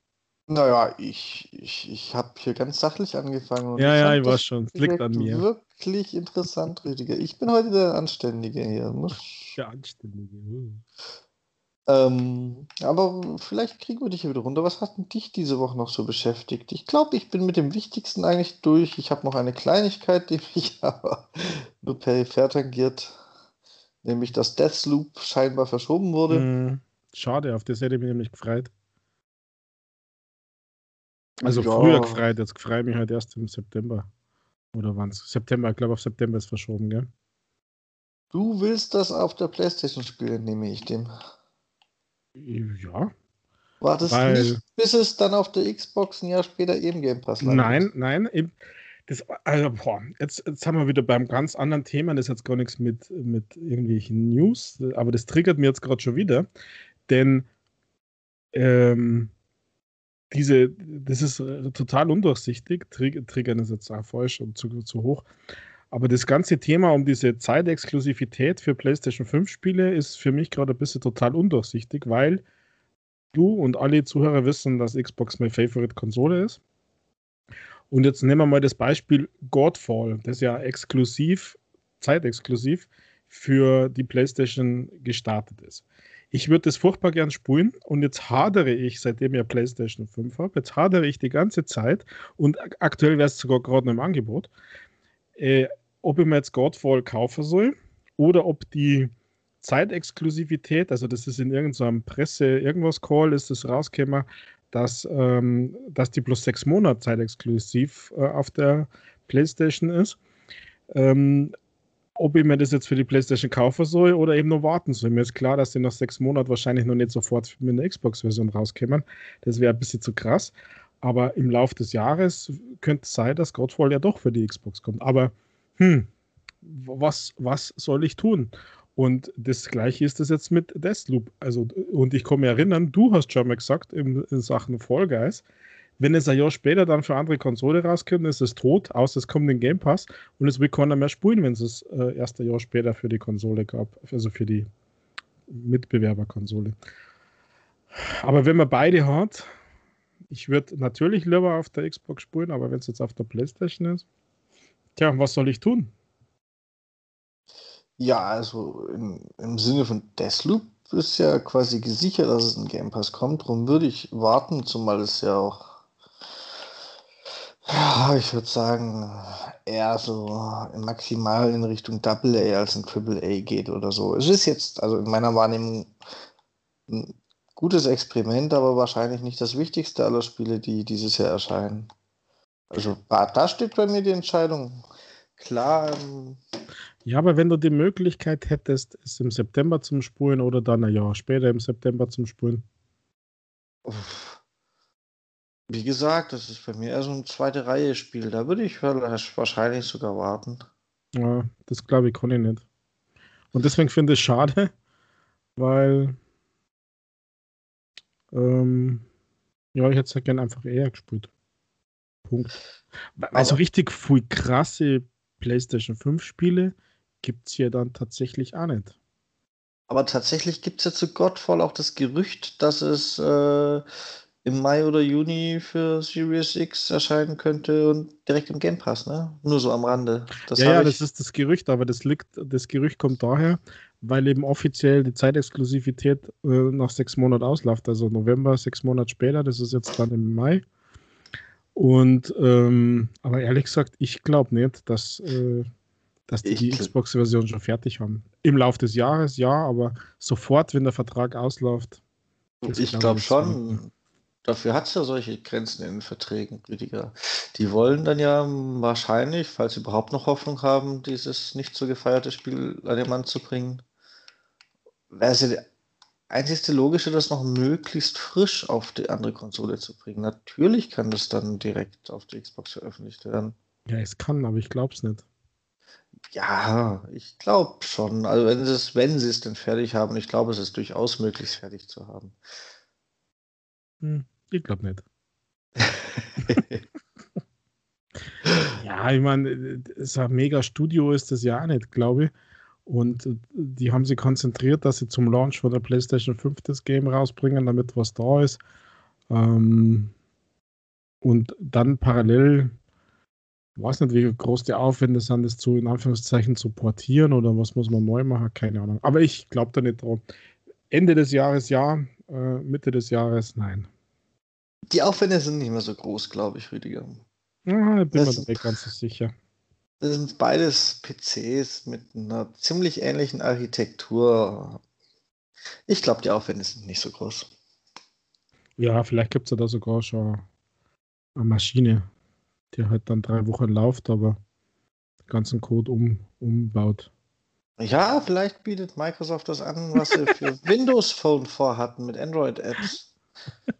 Naja, ich, ich, ich habe hier ganz sachlich angefangen. ja, ja, ich war schon. Es liegt an mir. Wirklich interessant, Rüdiger. Ich bin heute der Anständige hier. Der Anständige. Ähm, aber vielleicht kriegen wir dich hier wieder runter. Was hat denn dich diese Woche noch so beschäftigt? Ich glaube, ich bin mit dem Wichtigsten eigentlich durch. Ich habe noch eine Kleinigkeit, die mich aber nur peripher tangiert. Nämlich, dass Deathloop scheinbar verschoben wurde. Mm, schade, auf das hätte ich mich nämlich gefreut. Also ja. früher gefreut, jetzt freue ich mich halt erst im September. Oder wann es? September, ich glaube auf September ist verschoben, gell? Du willst das auf der Playstation spielen, nehme ich dem. Ja. War das Weil, nicht, bis es dann auf der Xbox ein Jahr später eben Game Pass lag? Nein, nein. Das, also, boah, jetzt, jetzt haben wir wieder beim ganz anderen Thema, das hat jetzt gar nichts mit, mit irgendwelchen News, aber das triggert mir jetzt gerade schon wieder, denn ähm, diese, das ist total undurchsichtig, triggern ist jetzt auch falsch und zu, zu hoch, aber das ganze Thema um diese Zeitexklusivität für PlayStation 5 Spiele ist für mich gerade ein bisschen total undurchsichtig, weil du und alle Zuhörer wissen, dass Xbox meine Favorite Konsole ist. Und jetzt nehmen wir mal das Beispiel Godfall, das ja exklusiv, zeitexklusiv für die PlayStation gestartet ist. ich würde das furchtbar gern spielen und jetzt hadere ich, seitdem ich PlayStation 5 habe, jetzt hadere ich die ganze Zeit und aktuell wäre es sogar gerade noch im Angebot, äh, ob ich mir jetzt Godfall kaufen soll oder ob die Zeitexklusivität, also das ist in irgendeinem Presse, irgendwas Call, ist das rausgekommen, dass, ähm, dass die plus sechs Monate zeitexklusiv äh, auf der PlayStation ist. Ähm, ob ich mir das jetzt für die PlayStation kaufen soll oder eben noch warten soll. Mir ist klar, dass die nach sechs Monaten wahrscheinlich noch nicht sofort mit einer Xbox-Version rauskommen. Das wäre ein bisschen zu krass. Aber im Laufe des Jahres könnte es sein, dass Godfall ja doch für die Xbox kommt. Aber hm, was, was soll ich tun? Und das gleiche ist das jetzt mit Deathloop. Also, und ich kann mich erinnern, du hast schon mal gesagt in, in Sachen Fall Guys, wenn es ein Jahr später dann für andere Konsole rauskommt, ist es tot, außer es kommt in Game Pass und es will keiner mehr spielen, wenn es das äh, erste Jahr später für die Konsole gab, also für die Mitbewerberkonsole. Aber wenn man beide hat, ich würde natürlich lieber auf der Xbox spielen, aber wenn es jetzt auf der Playstation ist, tja, was soll ich tun? Ja, also im, im Sinne von Deathloop ist ja quasi gesichert, dass es in Game Pass kommt. Darum würde ich warten, zumal es ja auch ja, ich würde sagen, eher so maximal in Richtung Double A als ein Triple A geht oder so. Es ist jetzt, also in meiner Wahrnehmung, ein gutes Experiment, aber wahrscheinlich nicht das wichtigste aller Spiele, die dieses Jahr erscheinen. Also da steht bei mir die Entscheidung klar. Ähm, ja, aber wenn du die Möglichkeit hättest, es im September zum Spulen oder dann ein Jahr später im September zum Spulen. Wie gesagt, das ist bei mir eher so ein zweite Reihe-Spiel. Da würde ich wahrscheinlich sogar warten. Ja, das glaube ich kann ich nicht. Und deswegen finde ich es schade, weil ähm, ja, ich hätte es ja gerne einfach eher gespielt. Punkt. Also richtig viel krasse PlayStation 5 Spiele gibt es hier dann tatsächlich auch nicht. Aber tatsächlich gibt es ja zu Godfall auch das Gerücht, dass es äh, im Mai oder Juni für Series X erscheinen könnte und direkt im Game Pass, ne? Nur so am Rande. Das ja, ja, das ist das Gerücht, aber das liegt, das Gerücht kommt daher, weil eben offiziell die Zeitexklusivität äh, nach sechs Monaten ausläuft, also November, sechs Monate später, das ist jetzt dann im Mai. Und ähm, aber ehrlich gesagt, ich glaube nicht, dass, äh, dass die, die Xbox-Version schon fertig haben. Im Laufe des Jahres, ja, aber sofort, wenn der Vertrag ausläuft. Ich glaube schon, Dafür hat es ja solche Grenzen in den Verträgen, Rüdiger. Die wollen dann ja wahrscheinlich, falls sie überhaupt noch Hoffnung haben, dieses nicht so gefeierte Spiel an den Mann zu bringen, wäre es ja einzigste Logische, das noch möglichst frisch auf die andere Konsole zu bringen. Natürlich kann das dann direkt auf die Xbox veröffentlicht werden. Ja, es kann, aber ich glaube es nicht. Ja, ich glaube schon. Also wenn sie es, wenn sie es denn fertig haben, ich glaube, es ist durchaus möglich, es fertig zu haben. Hm. Ich glaube nicht. ja, ich meine, so ein mega Studio ist das ja auch nicht, glaube ich. Und die haben sich konzentriert, dass sie zum Launch von der PlayStation 5 das Game rausbringen, damit was da ist. Ähm, und dann parallel, ich weiß nicht, wie groß die Aufwände sind, das zu in Anführungszeichen zu portieren oder was muss man neu machen, keine Ahnung. Aber ich glaube da nicht dran. Ende des Jahres ja, äh, Mitte des Jahres nein. Die Aufwände sind nicht mehr so groß, glaube ich, Rüdiger. Ja, ich bin das, mir nicht ganz so sicher. Das sind beides PCs mit einer ziemlich ähnlichen Architektur. Ich glaube, die Aufwände sind nicht so groß. Ja, vielleicht gibt es ja da sogar schon eine Maschine, die halt dann drei Wochen läuft, aber den ganzen Code um, umbaut. Ja, vielleicht bietet Microsoft das an, was sie für Windows Phone vorhatten mit Android-Apps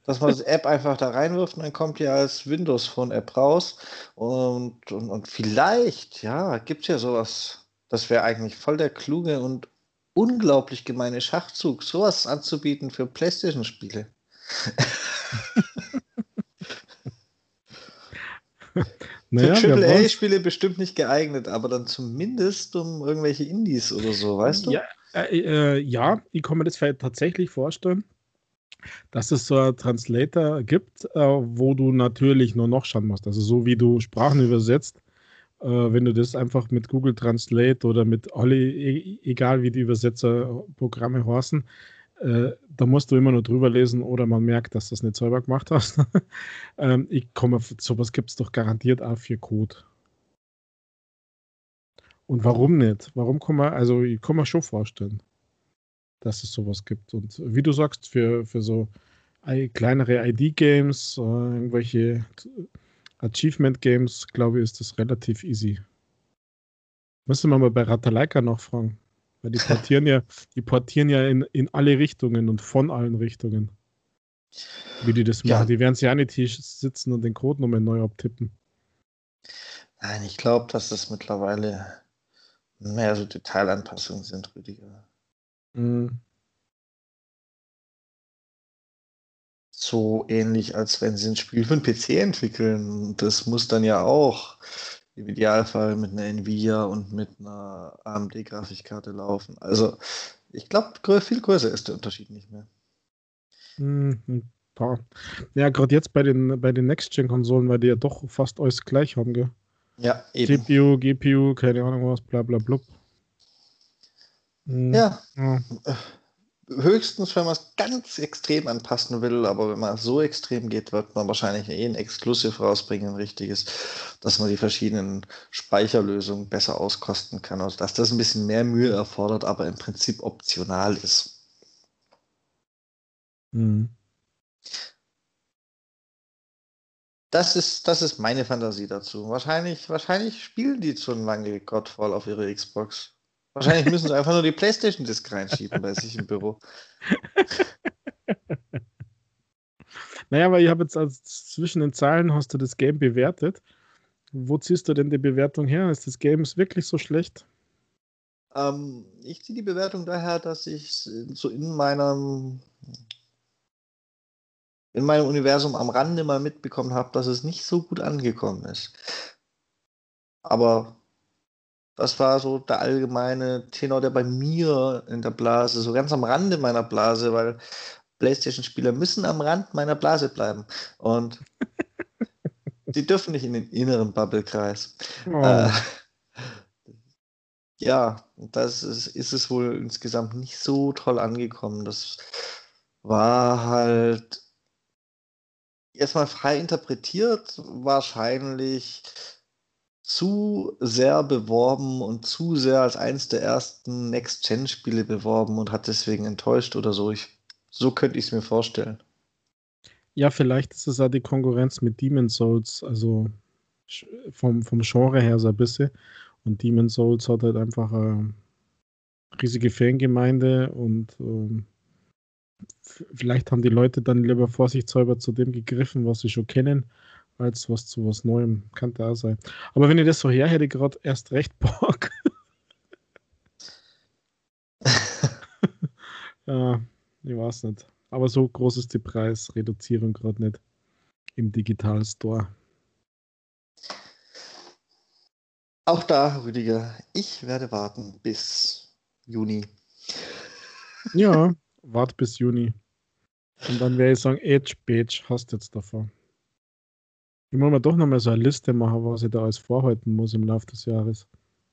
dass man das App einfach da reinwirft und dann kommt ja als Windows Phone App raus. Und, und, und vielleicht, ja, gibt es ja sowas. Das wäre eigentlich voll der kluge und unglaublich gemeine Schachzug, sowas anzubieten für PlayStation-Spiele. naja, für AAA-Spiele bestimmt nicht geeignet, aber dann zumindest um irgendwelche Indies oder so, weißt du? Ja, äh, äh, ja ich kann mir das vielleicht tatsächlich vorstellen dass es so einen Translator gibt, äh, wo du natürlich nur noch schauen musst. Also so wie du Sprachen übersetzt, äh, wenn du das einfach mit Google Translate oder mit alle, egal wie die Übersetzerprogramme heißen, äh, da musst du immer nur drüber lesen oder man merkt, dass du das nicht selber gemacht hast. ähm, ich komme, sowas gibt es doch garantiert auch für Code. Und warum nicht? Warum kann man, also ich kann mir schon vorstellen, dass es sowas gibt. Und wie du sagst, für, für so kleinere ID-Games, äh, irgendwelche Achievement-Games, glaube ich, ist das relativ easy. Müssen wir mal bei Ratalaika noch fragen. Weil die portieren ja, die portieren ja in, in alle Richtungen und von allen Richtungen. Wie die das machen. Die werden sich ja nicht hier sitzen und den Code nochmal neu abtippen. Nein, ich glaube, dass das mittlerweile mehr so Detailanpassungen sind, Rüdiger. Mhm. So ähnlich, als wenn sie ein Spiel für einen PC entwickeln. Das muss dann ja auch im Idealfall mit einer Nvidia und mit einer AMD-Grafikkarte laufen. Also ich glaube, viel größer ist der Unterschied nicht mehr. Mhm. Ja, gerade jetzt bei den, bei den Next-Gen-Konsolen, weil die ja doch fast alles gleich haben, gell? Ja, eben. CPU, GPU, keine Ahnung was, bla bla blub. Mhm. Ja. ja. Höchstens, wenn man es ganz extrem anpassen will, aber wenn man so extrem geht, wird man wahrscheinlich eh ein Exclusive rausbringen, ein richtiges, dass man die verschiedenen Speicherlösungen besser auskosten kann. Also dass das ein bisschen mehr Mühe erfordert, aber im Prinzip optional ist. Mhm. Das ist, das ist meine Fantasie dazu. Wahrscheinlich, wahrscheinlich spielen die schon lange Godfall auf ihre Xbox. Wahrscheinlich müssen sie einfach nur die PlayStation-Disc reinschieben bei sich im Büro. Naja, aber ich habe jetzt als zwischen den Zahlen hast du das Game bewertet. Wo ziehst du denn die Bewertung her? Ist das Game wirklich so schlecht? Ähm, ich ziehe die Bewertung daher, dass ich so in meinem in meinem Universum am Rande mal mitbekommen habe, dass es nicht so gut angekommen ist. Aber das war so der allgemeine Tenor, der bei mir in der Blase, so ganz am Rande meiner Blase, weil PlayStation-Spieler müssen am Rand meiner Blase bleiben. Und die dürfen nicht in den inneren Bubble-Kreis. Oh. Äh, ja, das ist, ist es wohl insgesamt nicht so toll angekommen. Das war halt erstmal frei interpretiert, wahrscheinlich zu sehr beworben und zu sehr als eins der ersten Next-Gen-Spiele beworben und hat deswegen enttäuscht oder so. Ich, so könnte ich es mir vorstellen. Ja, vielleicht ist es auch die Konkurrenz mit Demon's Souls, also vom, vom Genre her so ein bisschen. Und Demon's Souls hat halt einfach eine riesige Fangemeinde und ähm, vielleicht haben die Leute dann lieber vorsichtshalber zu dem gegriffen, was sie schon kennen als was zu was Neuem. Kann da sein. Aber wenn ihr das so her hätte, gerade erst recht Bock. ja, ich weiß nicht. Aber so groß ist die Preisreduzierung gerade nicht im Digital Store. Auch da, Rüdiger, ich werde warten bis Juni. Ja, wart bis Juni. Und dann werde ich sagen, Edge Page hast jetzt davon. Ich muss mir doch nochmal so eine Liste machen, was ich da alles vorhalten muss im Laufe des Jahres.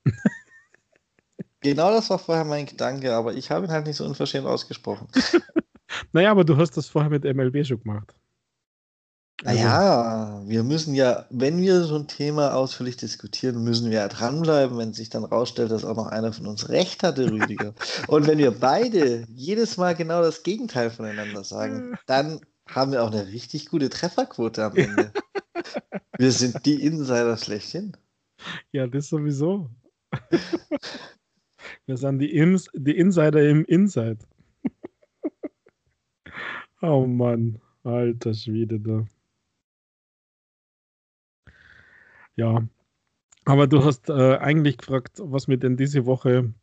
genau das war vorher mein Gedanke, aber ich habe ihn halt nicht so unverschämt ausgesprochen. naja, aber du hast das vorher mit MLB schon gemacht. Naja, also wir müssen ja, wenn wir so ein Thema ausführlich diskutieren, müssen wir ja dranbleiben, wenn sich dann rausstellt, dass auch noch einer von uns recht hatte, Rüdiger. Und wenn wir beide jedes Mal genau das Gegenteil voneinander sagen, dann haben wir auch eine richtig gute Trefferquote am Ende. wir sind die Insider schlechthin. Ja, das sowieso. wir sind die, Ins die Insider im Inside. oh Mann, alter Schwede da. Ja, aber du hast äh, eigentlich gefragt, was mich denn diese Woche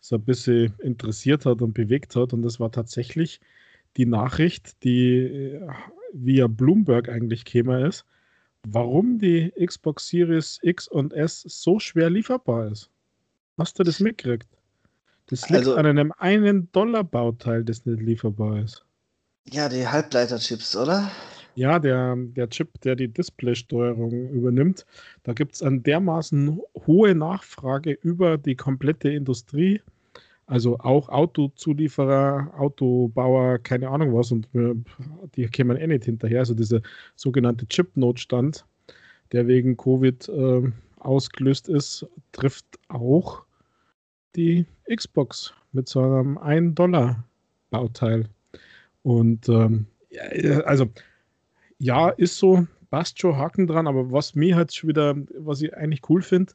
so ein bisschen interessiert hat und bewegt hat. Und das war tatsächlich die Nachricht, die äh, via Bloomberg eigentlich käme, ist, warum die Xbox Series X und S so schwer lieferbar ist. Hast du das mitgekriegt? Das liegt also, an einem einen Dollar Bauteil, das nicht lieferbar ist. Ja, die Halbleiterchips, oder? Ja, der, der Chip, der die Displaysteuerung übernimmt. Da gibt es eine dermaßen hohe Nachfrage über die komplette Industrie Also auch Autozulieferer, Autobauer, keine Ahnung was, und die kämen eh nicht hinterher. Also dieser sogenannte Chip-Notstand, der wegen Covid äh, ausgelöst ist, trifft auch die Xbox mit so einem 1-Dollar-Bauteil. Und ähm, ja, also ja, ist so, passt schon Haken dran, aber was mir halt schon wieder, was ich eigentlich cool finde,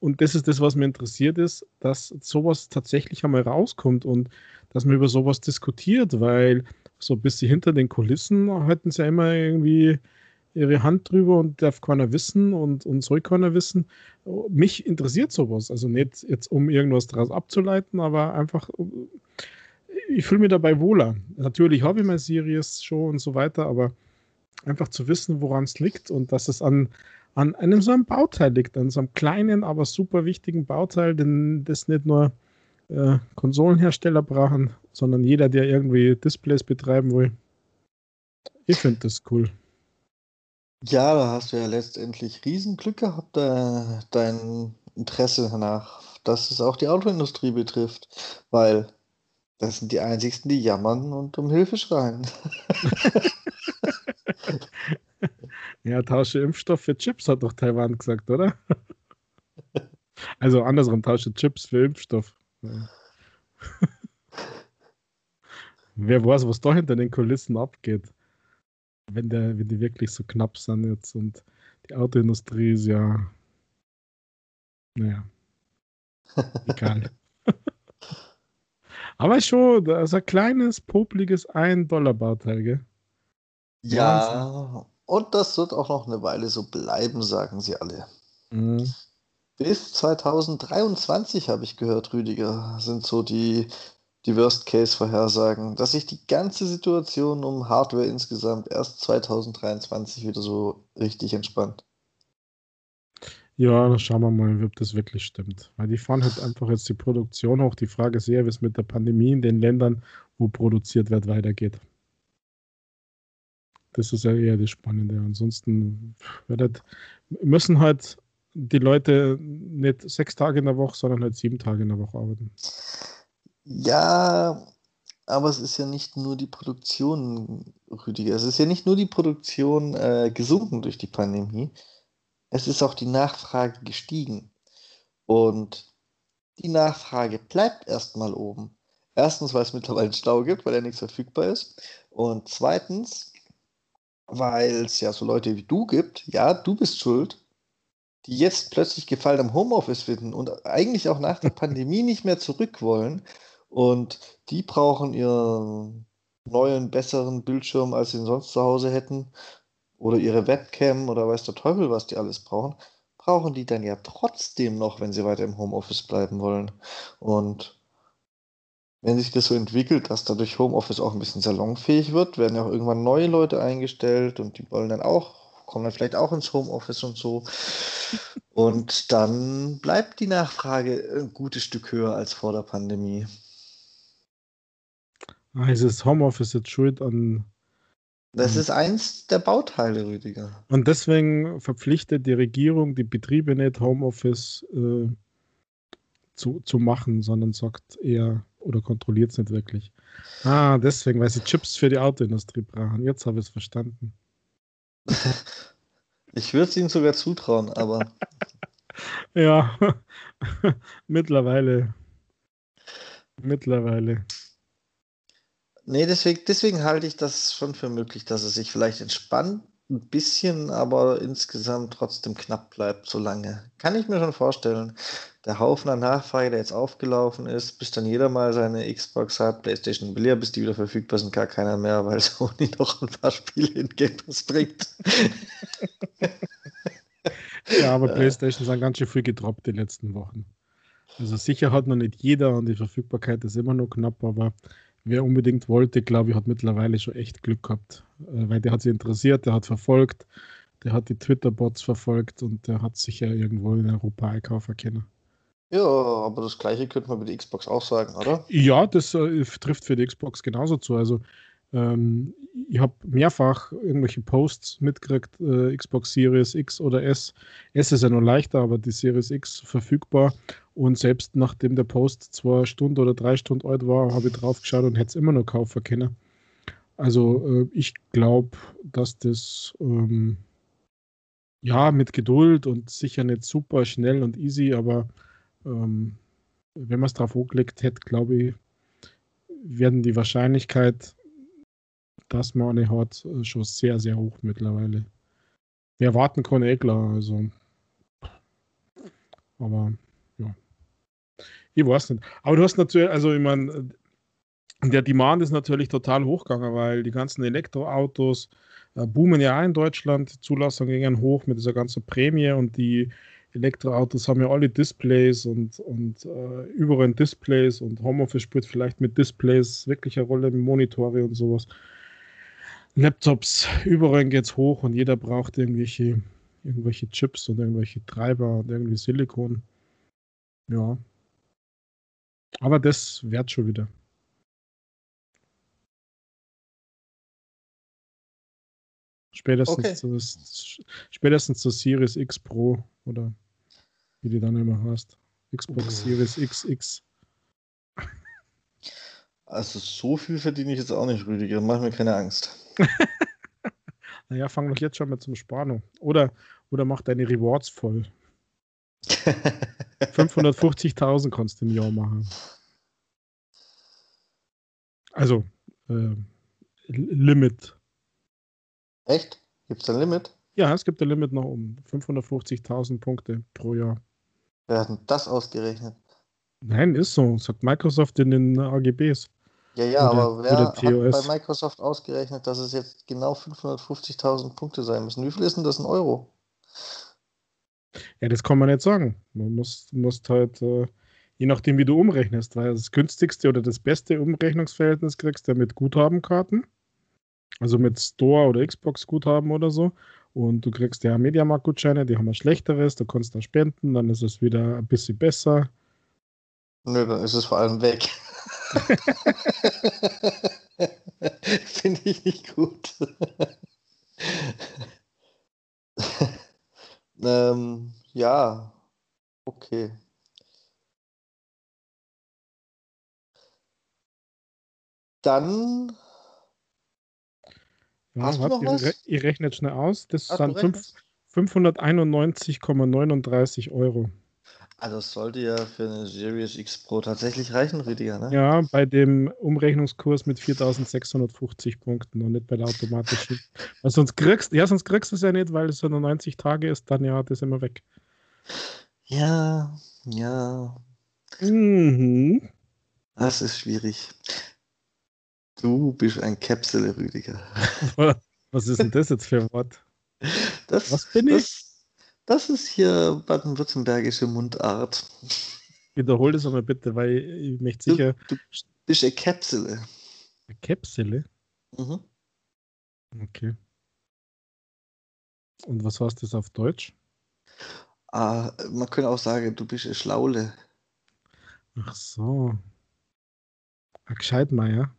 und das ist das, was mir interessiert ist, dass sowas tatsächlich einmal rauskommt und dass man über sowas diskutiert, weil so ein bisschen hinter den Kulissen halten sie ja immer irgendwie ihre Hand drüber und darf keiner wissen und, und soll keiner wissen. Mich interessiert sowas. Also nicht jetzt, um irgendwas daraus abzuleiten, aber einfach, ich fühle mich dabei wohler. Natürlich habe ich meine Series schon und so weiter, aber einfach zu wissen, woran es liegt und dass es an, an einem so einem Bauteil liegt, an so einem kleinen, aber super wichtigen Bauteil, den das nicht nur äh, Konsolenhersteller brauchen, sondern jeder, der irgendwie Displays betreiben will. Ich finde das cool. Ja, da hast du ja letztendlich Riesenglück gehabt, äh, dein Interesse danach, dass es auch die Autoindustrie betrifft, weil das sind die einzigsten, die jammern und um Hilfe schreien. ja, tausche Impfstoff für Chips, hat doch Taiwan gesagt, oder? also andersrum, tausche Chips für Impfstoff. Wer weiß, was da hinter den Kulissen abgeht wenn, der, wenn die wirklich so knapp sind jetzt und die Autoindustrie ist ja, naja, egal. Aber schon, das ist ein kleines, popliges 1-Dollar-Bauteil, gell? Ja, Wahnsinn. Und das wird auch noch eine Weile so bleiben, sagen sie alle. Mhm. Bis 2023 habe ich gehört, Rüdiger, sind so die die Worst-Case-Vorhersagen, dass sich die ganze Situation um Hardware insgesamt erst 2023 wieder so richtig entspannt. Ja, schauen wir mal, ob das wirklich stimmt. Weil die fahren halt einfach jetzt die Produktion hoch. Die Frage ist eher, wie es mit der Pandemie in den Ländern, wo produziert wird, weitergeht. Das ist ja eher das Spannende. Ansonsten halt, müssen halt die Leute nicht sechs Tage in der Woche, sondern halt sieben Tage in der Woche arbeiten. Ja, aber es ist ja nicht nur die Produktion, Rüdiger. Es ist ja nicht nur die Produktion äh, gesunken durch die Pandemie. Es ist auch die Nachfrage gestiegen. Und die Nachfrage bleibt erstmal oben. Erstens, weil es mittlerweile Stau gibt, weil ja nichts verfügbar ist. Und zweitens, weil es ja so Leute wie du gibt, ja, du bist schuld, die jetzt plötzlich Gefallen am Homeoffice finden und eigentlich auch nach der Pandemie nicht mehr zurück wollen und die brauchen ihren neuen, besseren Bildschirm, als sie ihn sonst zu Hause hätten. Oder ihre Webcam oder weiß der Teufel, was die alles brauchen. Brauchen die dann ja trotzdem noch, wenn sie weiter im Homeoffice bleiben wollen. Und wenn sich das so entwickelt, dass dadurch Homeoffice auch ein bisschen salonfähig wird, werden ja auch irgendwann neue Leute eingestellt und die wollen dann auch, kommen dann vielleicht auch ins Homeoffice und so. Und dann bleibt die Nachfrage ein gutes Stück höher als vor der Pandemie. Ah, ist das Homeoffice jetzt schuld an. Das ist eins der Bauteile, Rüdiger. Und deswegen verpflichtet die Regierung die Betriebe nicht, Homeoffice äh, zu, zu machen, sondern sagt eher oder kontrolliert es nicht wirklich. Ah, deswegen, weil sie Chips für die Autoindustrie brauchen. Jetzt habe ich es verstanden. ich würde es ihnen sogar zutrauen, aber. ja, mittlerweile. Mittlerweile. Nee, deswegen, deswegen halte ich das schon für möglich, dass es sich vielleicht entspannt, ein bisschen, aber insgesamt trotzdem knapp bleibt, so lange. Kann ich mir schon vorstellen. Der Haufen an Nachfrage, der jetzt aufgelaufen ist, bis dann jeder mal seine Xbox hat, PlayStation will ja, bis die wieder verfügbar sind, gar keiner mehr, weil Sony noch ein paar Spiele in Game bringt. ja, aber PlayStation sind ganz schön viel gedroppt die letzten Wochen. Also sicher hat noch nicht jeder und die Verfügbarkeit ist immer noch knapp, aber wer unbedingt wollte, glaube ich, hat mittlerweile schon echt Glück gehabt, äh, weil der hat sich interessiert, der hat verfolgt, der hat die Twitter-Bots verfolgt und der hat sich ja irgendwo in Europa einkaufen können. Ja, aber das gleiche könnte man über die Xbox auch sagen, oder? Ja, das äh, trifft für die Xbox genauso zu. Also Ähm, ich habe mehrfach irgendwelche Posts mitgekriegt, äh, Xbox Series X oder S. S ist ja noch leichter, aber die Series X verfügbar. Und selbst nachdem der Post zwei Stunden oder drei Stunden alt war, habe ich drauf geschaut und hätte es immer noch kaufen können. Also äh, ich glaube, dass das ähm, ja mit Geduld und sicher nicht super schnell und easy, aber ähm, wenn man es drauf hochgelegt hätte, glaube ich, werden die Wahrscheinlichkeit, dass man eine hat, äh, schon sehr, sehr hoch mittlerweile. Wir erwarten kann eh klar, also. Aber ja. Ich weiß nicht. Aber du hast natürlich, also ich meine, der Demand ist natürlich total hochgegangen, weil die ganzen Elektroautos äh, boomen ja in Deutschland. Die Zulassungen gingen hoch mit dieser ganzen Prämie und die Elektroautos haben ja alle Displays und, und äh, überall Displays und Homeoffice spielt vielleicht mit Displays wirklich eine Rolle, Monitore und sowas. Laptops, überall geht es hoch und jeder braucht irgendwelche, irgendwelche Chips und irgendwelche Treiber und irgendwie Silikon. Ja. Aber das wird schon wieder. Spätestens, okay. zu, spätestens zur Series X Pro oder wie die dann immer heißt. Xbox Series XX. Also so viel verdiene ich jetzt auch nicht, Rüdiger. Mach mir keine Angst. naja, fang doch jetzt schon mit zum Sparen. Oder, oder mach deine Rewards voll. 550.000 kannst du im Jahr machen. Also, äh, Limit. Echt? Gibt es ein Limit? Ja, es gibt ein Limit noch um 550.000 Punkte pro Jahr. Wer hat denn das ausgerechnet? Nein, ist so. Sagt Microsoft in den AGBs. Ja, ja, oder, aber wer hat bei Microsoft ausgerechnet, dass es jetzt genau 550.000 Punkte sein müssen? Wie viel ist denn das in Euro? Ja, das kann man nicht sagen. Man muss, muss halt, äh, je nachdem, wie du umrechnest, weil das günstigste oder das beste Umrechnungsverhältnis kriegst du mit Guthabenkarten. Also mit Store oder Xbox-Guthaben oder so. Und du kriegst ja Mediamarkt-Gutscheine, die haben ein schlechteres, du kannst da spenden, dann ist es wieder ein bisschen besser. Nö, dann ist es vor allem weg. Finde ich nicht gut. ähm, ja, okay. Dann ja, Hast du noch ihr, was? ihr rechnet schnell aus. Das Ach, sind 591,39 Euro. Also es sollte ja für eine Series X Pro tatsächlich reichen, Rüdiger, ne? Ja, bei dem Umrechnungskurs mit 4650 Punkten und nicht bei der automatischen. Weil sonst kriegst, ja, sonst kriegst du es ja nicht, weil es so nur 90 Tage ist, dann ja, das ist immer weg. Ja, ja. Mhm. Das ist schwierig. Du bist ein Käpsele, Rüdiger. Was ist denn das jetzt für ein Wort? Das, Was bin das, ich? Das ist hier baden-württembergische Mundart. Wiederhol das einmal bitte, weil ich möchte sicher. Du, du bist eine Käpsele. Eine Käpsele? Mhm. Okay. Und was heißt das auf Deutsch? Ah, man könnte auch sagen, du bist eine Schlaule. Ach so. Ein Gescheitmeier.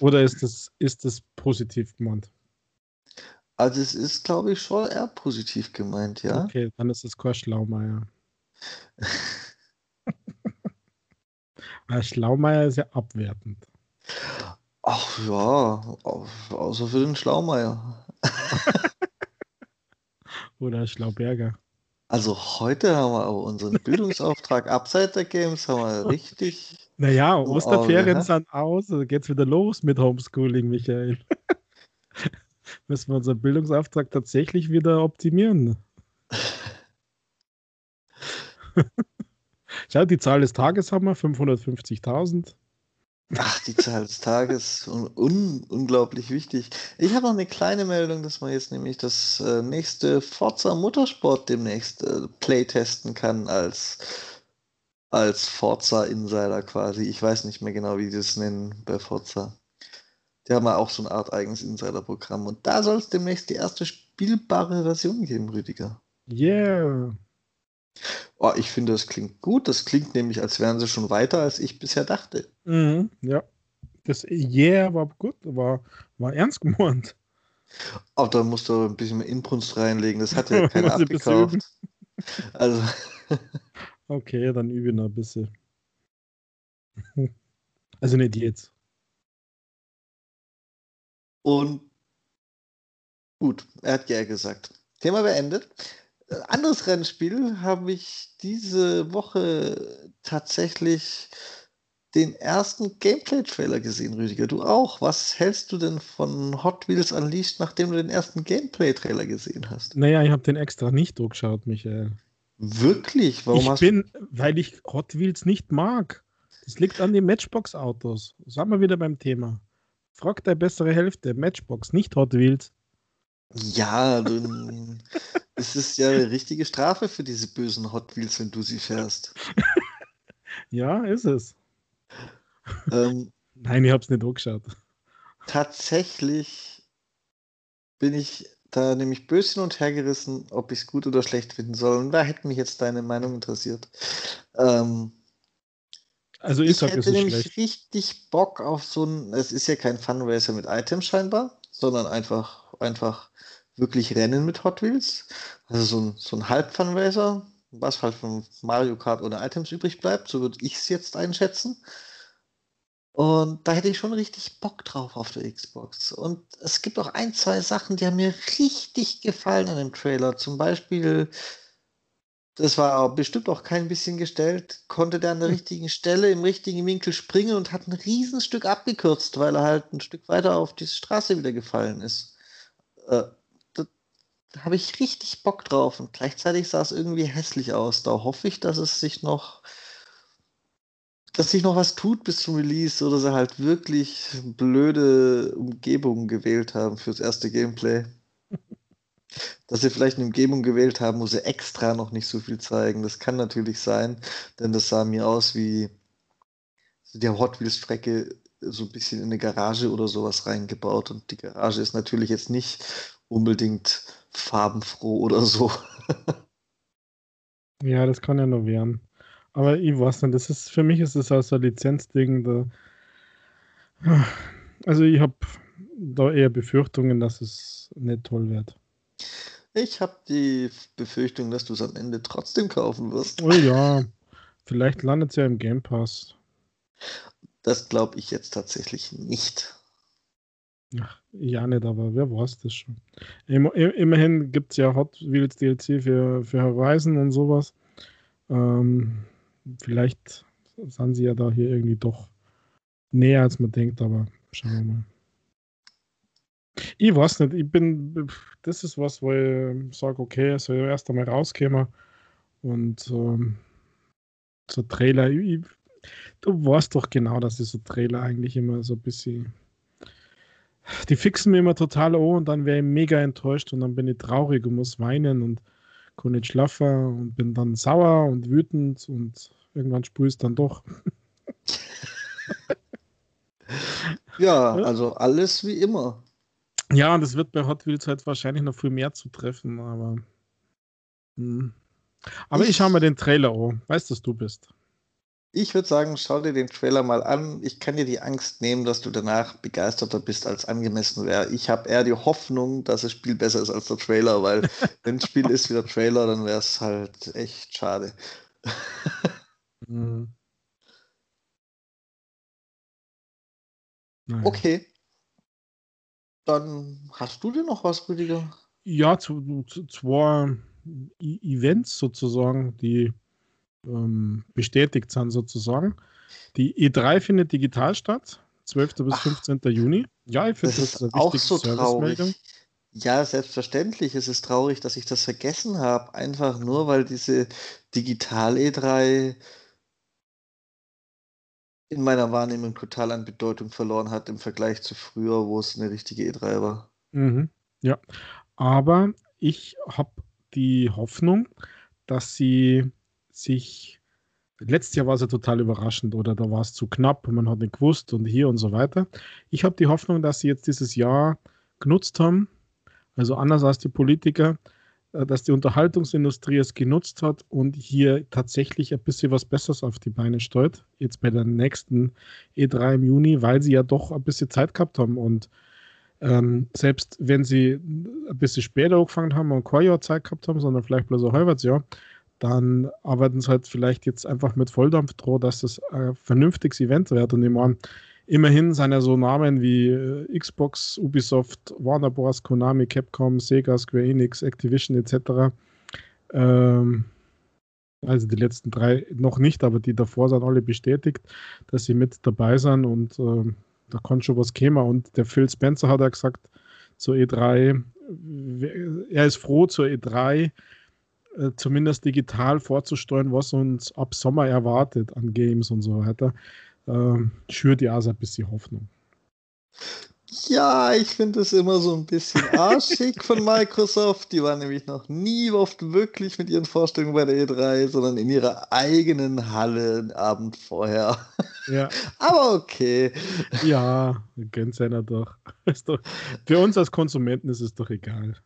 Oder ist das, ist das positiv gemeint? Also es ist, glaube ich, schon eher positiv gemeint, ja. Okay, dann ist es kein Schlaumeier. Weil Schlaumeier ist ja abwertend. Ach ja, außer für den Schlaumeier. Oder Schlauberger. Also heute haben wir aber unseren Bildungsauftrag abseits der Games haben wir richtig. Naja, Osterferien Auge, sind aus, also geht's wieder los mit Homeschooling, Michael. Müssen wir unseren Bildungsauftrag tatsächlich wieder optimieren. Schau, die Zahl des Tages haben wir, 550.000. Ach, die Zahl des Tages, un unglaublich wichtig. Ich habe noch eine kleine Meldung, dass man jetzt nämlich das äh, nächste Forza Motorsport demnächst äh, playtesten kann als, als Forza Insider quasi. Ich weiß nicht mehr genau, wie die das nennen bei Forza. Die haben ja auch so eine Art eigenes Insider-Programm. Und da soll es demnächst die erste spielbare Version geben, Rüdiger. Yeah. Oh, ich finde, das klingt gut. Das klingt nämlich, als wären sie schon weiter, als ich bisher dachte. Mhm, ja, das Yeah war gut, war, war ernst gemeint. Aber da musst du ein bisschen mehr Inbrunst reinlegen. Das hat ja keiner abgekauft. Also. okay, dann übe ich noch ein bisschen. Also nicht jetzt. Und gut, er hat ja gesagt. Thema beendet. Anderes Rennspiel habe ich diese Woche tatsächlich den ersten Gameplay-Trailer gesehen, Rüdiger. Du auch. Was hältst du denn von Hot Wheels Unleashed, nachdem du den ersten Gameplay-Trailer gesehen hast? Naja, ich habe den extra nicht durchgeschaut, Michael. Wirklich? Warum ich hast bin, weil ich Hot Wheels nicht mag. Das liegt an den Matchbox-Autos. Sagen wir wieder beim Thema. Frag der bessere Hälfte. Matchbox, nicht Hot Wheels. Ja, es ist ja eine richtige Strafe für diese bösen Hot Wheels, wenn du sie fährst. ja, ist es. Ähm, Nein, ich habe es nicht angeschaut. Tatsächlich bin ich da nämlich böse hin und her gerissen, ob ich es gut oder schlecht finden soll. Und da hätte mich jetzt deine Meinung interessiert. Ähm, also ich, ich hätte nämlich schlecht. richtig Bock auf so ein, es ist ja kein Funracer mit Items scheinbar, sondern einfach, einfach wirklich Rennen mit Hot Wheels. Also so ein, so ein Halb-Funracer, was halt von Mario Kart ohne Items übrig bleibt, so würde ich es jetzt einschätzen. Und da hätte ich schon richtig Bock drauf auf der Xbox. Und es gibt auch ein, zwei Sachen, die haben mir richtig gefallen an dem Trailer. Zum Beispiel, das war bestimmt auch kein bisschen gestellt, konnte der an der hm. richtigen Stelle im richtigen Winkel springen und hat ein Riesenstück abgekürzt, weil er halt ein Stück weiter auf die Straße wieder gefallen ist. Äh, da, da habe ich richtig Bock drauf und gleichzeitig sah es irgendwie hässlich aus. Da hoffe ich, dass es sich noch dass sich noch was tut bis zum Release oder sie halt wirklich blöde Umgebungen gewählt haben fürs erste Gameplay. Dass sie vielleicht eine Umgebung gewählt haben, wo sie extra noch nicht so viel zeigen. Das kann natürlich sein, denn das sah mir aus wie die Hot Wheels Strecke so ein bisschen in eine Garage oder sowas reingebaut und die Garage ist natürlich jetzt nicht unbedingt farbenfroh oder so. ja, das kann ja nur werden. Aber ich weiß nicht, das ist, für mich ist es auch so ein Lizenzding. Da, also ich habe da eher Befürchtungen, dass es nicht toll wird. Ich habe die Befürchtung, dass du es am Ende trotzdem kaufen wirst. Oh ja, vielleicht landet es ja im Game Pass. Das glaube ich jetzt tatsächlich nicht. Ach, ja nicht, aber wer weiß das schon. immerhin gibt es ja Hot Wheels DLC für, für Horizon und sowas. Ähm, vielleicht sind sie ja da hier irgendwie doch näher, als man denkt, aber schauen wir mal. Ich weiß nicht, ich bin, das ist was, wo ich sage, okay, es soll erst einmal rauskommen und ähm, so Trailer, ich, du weißt doch genau, dass ich so Trailer eigentlich immer so ein bisschen, die fixen mir immer total an und dann wäre ich mega enttäuscht und dann bin ich traurig und muss weinen und kann nicht schlafen und bin dann sauer und wütend und irgendwann spürst dann doch. ja, also alles wie immer. Ja, und es wird bei Hot Wheels halt wahrscheinlich noch viel mehr zu treffen, aber. Hm. Aber ich, ich schaue mir den Trailer an. Weißt du, dass du bist? Ich würde sagen, schau dir den Trailer mal an. Ich kann dir die Angst nehmen, dass du danach begeisterter bist, als angemessen wäre. Ich habe eher die Hoffnung, dass das Spiel besser ist als der Trailer, weil wenn das Spiel ist wie der Trailer, dann wäre es halt echt schade. Mhm. Okay. Dann hast du dir noch was, Rüdiger? Ja, zu, zu zwei e Events sozusagen, die ähm, bestätigt sind sozusagen. Die E3 findet digital statt, 12. bis Ach, 15. Juni. Ja, ich finde das, das ist auch so traurig. Ja, selbstverständlich. Es ist traurig, dass ich das vergessen habe. Einfach nur, weil diese Digital E3 in meiner Wahrnehmung total an Bedeutung verloren hat im Vergleich zu früher, wo es eine richtige E3 war. Mhm, ja, aber ich habe die Hoffnung, dass sie sich. Letztes Jahr war es ja total überraschend oder da war es zu knapp, man hat nicht gewusst und hier und so weiter. Ich habe die Hoffnung, dass sie jetzt dieses Jahr genutzt haben, also anders als die Politiker, dass die Unterhaltungsindustrie es genutzt hat und hier tatsächlich ein bisschen was Besseres auf die Beine steuert. Jetzt bei der nächsten E3 im Juni, weil sie ja doch ein bisschen Zeit gehabt haben und ähm, selbst wenn sie ein bisschen später angefangen haben und kein Jahr Zeit gehabt haben, sondern vielleicht bloß ein halbes Jahr, dann arbeiten sie halt vielleicht jetzt einfach mit Volldampf drauf, dass das ein vernünftiges Event wird. Und ich meine, immerhin sind ja so Namen wie äh, Xbox, Ubisoft, Warner Bros., Konami, Capcom, Sega, Square Enix, Activision etc. Ähm, also die letzten drei noch nicht, aber die davor sind alle bestätigt, dass sie mit dabei sind und äh, da kann schon was kommen. Und der Phil Spencer hat ja gesagt zur E3, er ist froh zur E3 äh, zumindest digital vorzusteuern, was uns ab Sommer erwartet an Games und so weiter. Äh, schürt ja so ein bisschen Hoffnung. Ja, ich finde es immer so ein bisschen arschig von Microsoft. Die waren nämlich noch nie oft wirklich mit ihren Vorstellungen bei der E3, sondern in ihrer eigenen Halle einen Abend vorher. Ja. Aber okay. Ja, gönnt einer doch. doch. Für uns als Konsumenten ist es doch egal.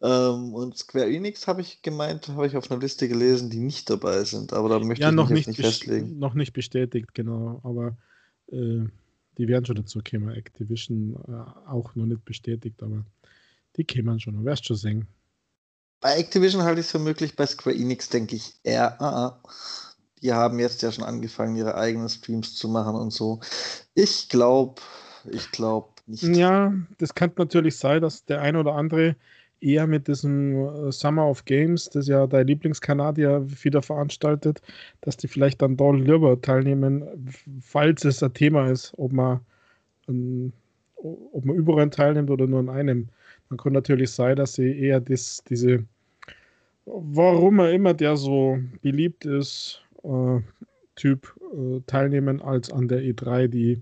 Ähm, und Square Enix habe ich gemeint, habe ich auf einer Liste gelesen, die nicht dabei sind. Aber da möchte ja, ich noch mich nicht, nicht festlegen. Noch nicht bestätigt, genau. Aber äh, die werden schon dazu kommen. Activision äh, auch noch nicht bestätigt, aber die kämen schon. Du wirst schon sehen. Bei Activision halte ich es für möglich, bei Square Enix denke ich eher, ah, ah, die haben jetzt ja schon angefangen, ihre eigenen Streams zu machen und so. Ich glaube, ich glaube nicht. Ja, das kann natürlich sein, dass der ein oder andere eher mit diesem äh, Summer of Games, das ja dein Lieblingskanadier wieder veranstaltet, dass die vielleicht dann dort lieber teilnehmen, falls es ein Thema ist, ob man, ob man überall teilnimmt oder nur in einem. Dann kann natürlich sein, dass sie eher das, diese, warum er immer der so beliebt ist, äh, Typ äh, teilnehmen, als an der E3, die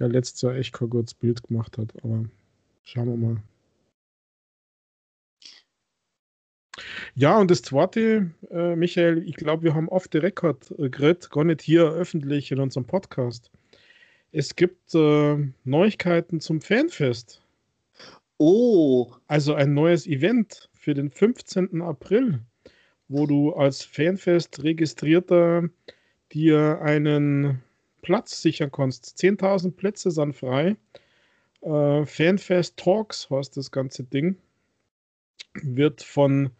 ja letztes Jahr echt kein gutes Bild gemacht hat. Aber schauen wir mal. Ja, und das zweite, äh, Michael, ich glaube, wir haben oft the record äh, geredet, gar nicht hier öffentlich in unserem Podcast. Es gibt äh, Neuigkeiten zum Fanfest. Oh. Also ein neues Event für den 15. April, wo du als Fanfest registrierter dir einen Platz sichern kannst. 10.000 Plätze sind frei. Äh, Fanfest Talks heißt das ganze Ding. Wird von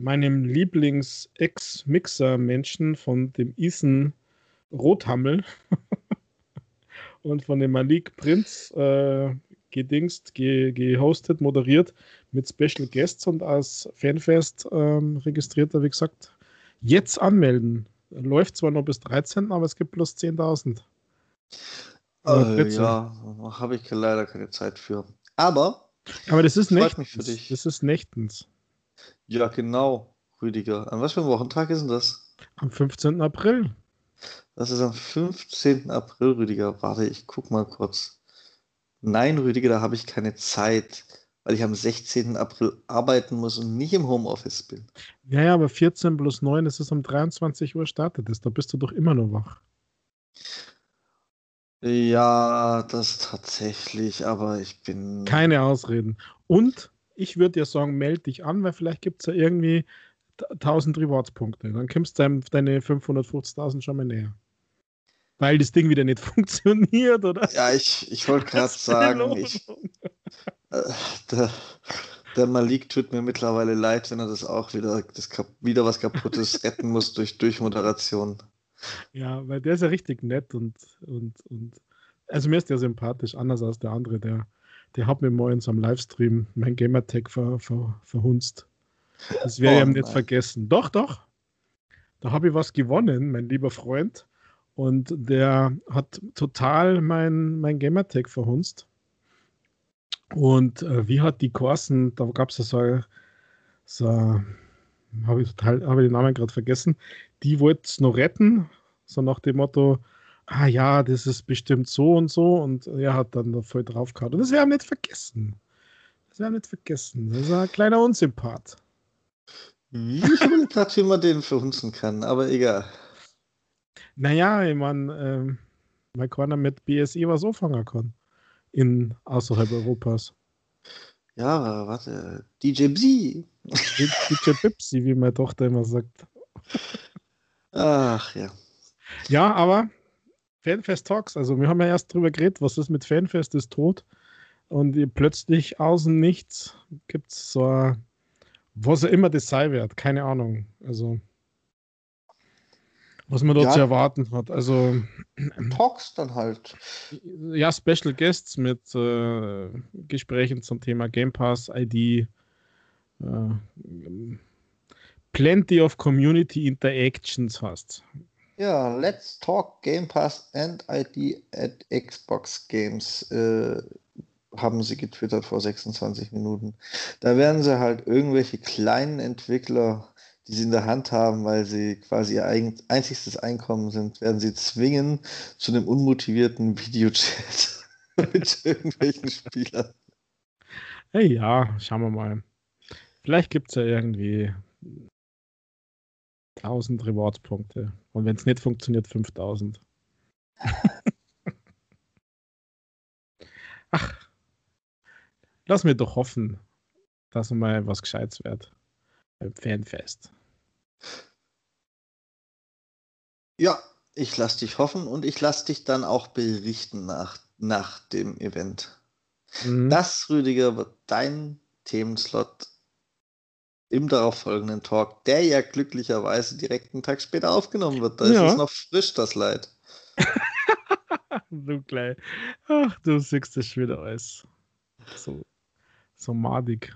meinem Lieblings-Ex-Mixer-Menschen, von dem Ethan Rothammel und von dem Malik Prinz äh, gedingst, ge gehostet, moderiert mit Special Guests und als Fanfest ähm, registrierter, wie gesagt, jetzt anmelden. Läuft zwar noch bis 13, aber es gibt plus 10.000. Äh, ja, habe ich leider keine Zeit für. Aber, aber das ist nächtens. Das ist nächtens. Ja, genau, Rüdiger. An was für einem Wochentag ist denn das? Am 15. April. Das ist am 15. April, Rüdiger. Warte, ich guck mal kurz. Nein, Rüdiger, da habe ich keine Zeit, weil ich am 16. April arbeiten muss und nicht im Homeoffice bin. Ja, ja, aber 14 plus 9, das ist um 23 Uhr startet es. Da bist du doch immer noch wach. Ja, das tatsächlich, aber ich bin. Keine Ausreden. Und ich würde dir sagen, melde dich an, weil vielleicht gibt es ja irgendwie 1000 Rewards-Punkte. Dann kommst du deine 550.000 schon mal näher. Weil das Ding wieder nicht funktioniert, oder? Ja, ich, ich wollte gerade sagen, ich, äh, der, der Malik tut mir mittlerweile leid, wenn er das auch wieder, das, wieder was Kaputtes retten muss durch Durchmoderation. Ja, weil der ist ja richtig nett und, und, und also mir ist der sympathisch, anders als der andere, der der hat mir mal in so einem Livestream mein Gamertag ver, ver, verhunzt. Das werde ich oh, ihm nicht vergessen. Doch, doch. Da habe ich was gewonnen, mein lieber Freund. Und der hat total mein, mein Gamertag verhunzt. Und äh, wie hat die Korsen, da gab es ja so, so habe ich total, habe ich den Namen gerade vergessen, die wollte es noch retten, so nach dem Motto, ah ja, das ist bestimmt so und so und er hat dann da voll drauf gehauen. Und das wir nicht vergessen. Das wir nicht vergessen. Das ist ein kleiner Unsympath. Ich will gerade, wie man den verhunzen kann, aber egal. Naja, ich meine, ähm, man kann mit BSI was anfangen kann. In außerhalb Europas. Ja, warte. DJ Bzi. DJ Pipsi, wie meine Tochter immer sagt. Ach ja. Ja, aber Fanfest Talks, also wir haben ja erst drüber geredet, was ist mit Fanfest, ist tot. Und plötzlich außen nichts gibt es so, ein, was auch immer das sein wird, keine Ahnung. Also, was man dort ja, zu erwarten hat. Also, Talks dann halt. Ja, Special Guests mit äh, Gesprächen zum Thema Game Pass, ID, äh, plenty of Community Interactions hast. Ja, Let's Talk Game Pass and ID at Xbox Games äh, haben sie getwittert vor 26 Minuten. Da werden sie halt irgendwelche kleinen Entwickler, die sie in der Hand haben, weil sie quasi ihr einziges Einkommen sind, werden sie zwingen zu einem unmotivierten Videochat mit irgendwelchen Spielern. Hey, ja, schauen wir mal. Vielleicht gibt es ja irgendwie 1000 Reward-Punkte. Und wenn es nicht funktioniert, 5000. Ach, lass mir doch hoffen, dass mal was Gescheites wird beim Fanfest. Ja, ich lass dich hoffen und ich lass dich dann auch berichten nach, nach dem Event. Mhm. Das, Rüdiger, wird dein Themenslot im darauffolgenden Talk, der ja glücklicherweise direkt einen Tag später aufgenommen wird. Da ja. ist es noch frisch, das Leid. du klein. Ach, du siehst das schon wieder alles. So, so madig.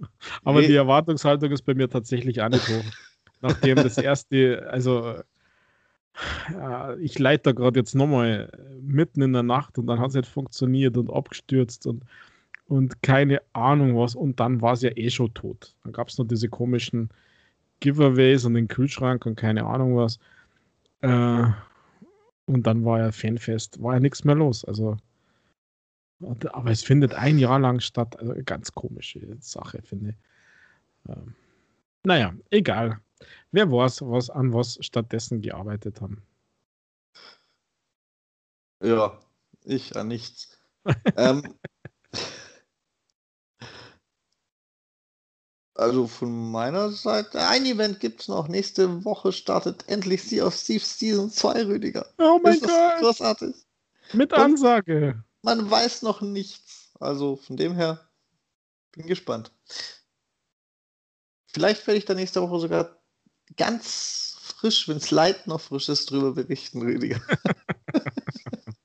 Aber nee. die Erwartungshaltung ist bei mir tatsächlich auch nicht hoch. Nachdem das erste, also ja, ich leite da gerade jetzt nochmal mitten in der Nacht und dann hat es nicht funktioniert und abgestürzt und und keine Ahnung was. Und dann war es ja eh schon tot. Dann gab es noch diese komischen Giveaways und den Kühlschrank und keine Ahnung was. Äh, und dann war ja Fanfest, war ja nichts mehr los. Also, aber es findet ein Jahr lang statt. Also ganz komische Sache, finde ich. Ähm, naja, egal. Wer weiß, was an was stattdessen gearbeitet haben. Ja, ich an nichts. ähm, Also von meiner Seite, ein Event gibt es noch. Nächste Woche startet endlich Sea of Thieves Season 2, Rüdiger. Oh mein Gott. Großartig. Mit Ansage. Und man weiß noch nichts. Also von dem her, bin gespannt. Vielleicht werde ich da nächste Woche sogar ganz frisch, wenn es Leid noch frisch ist, drüber berichten, Rüdiger.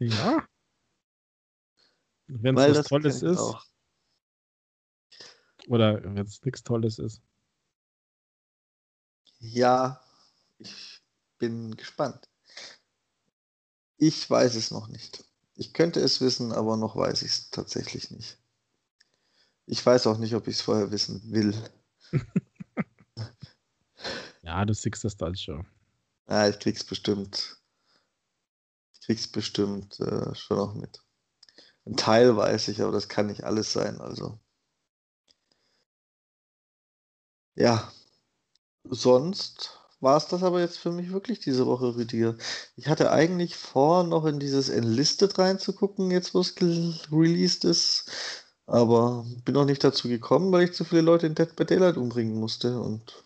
ja. Wenn es was Tolles ist. Auch. Oder wenn es nichts Tolles ist. Ja, ich bin gespannt. Ich weiß es noch nicht. Ich könnte es wissen, aber noch weiß ich es tatsächlich nicht. Ich weiß auch nicht, ob ich es vorher wissen will. ja, du siehst das dann schon. Ja, ich krieg's bestimmt. Ich krieg's bestimmt äh, schon auch mit. Ein Teil weiß ich, aber das kann nicht alles sein, also. Ja, sonst war es das aber jetzt für mich wirklich diese Woche, Rüdiger. Ich hatte eigentlich vor, noch in dieses Enlisted reinzugucken, jetzt wo es released ist. Aber bin noch nicht dazu gekommen, weil ich zu viele Leute in Dead by Daylight umbringen musste und.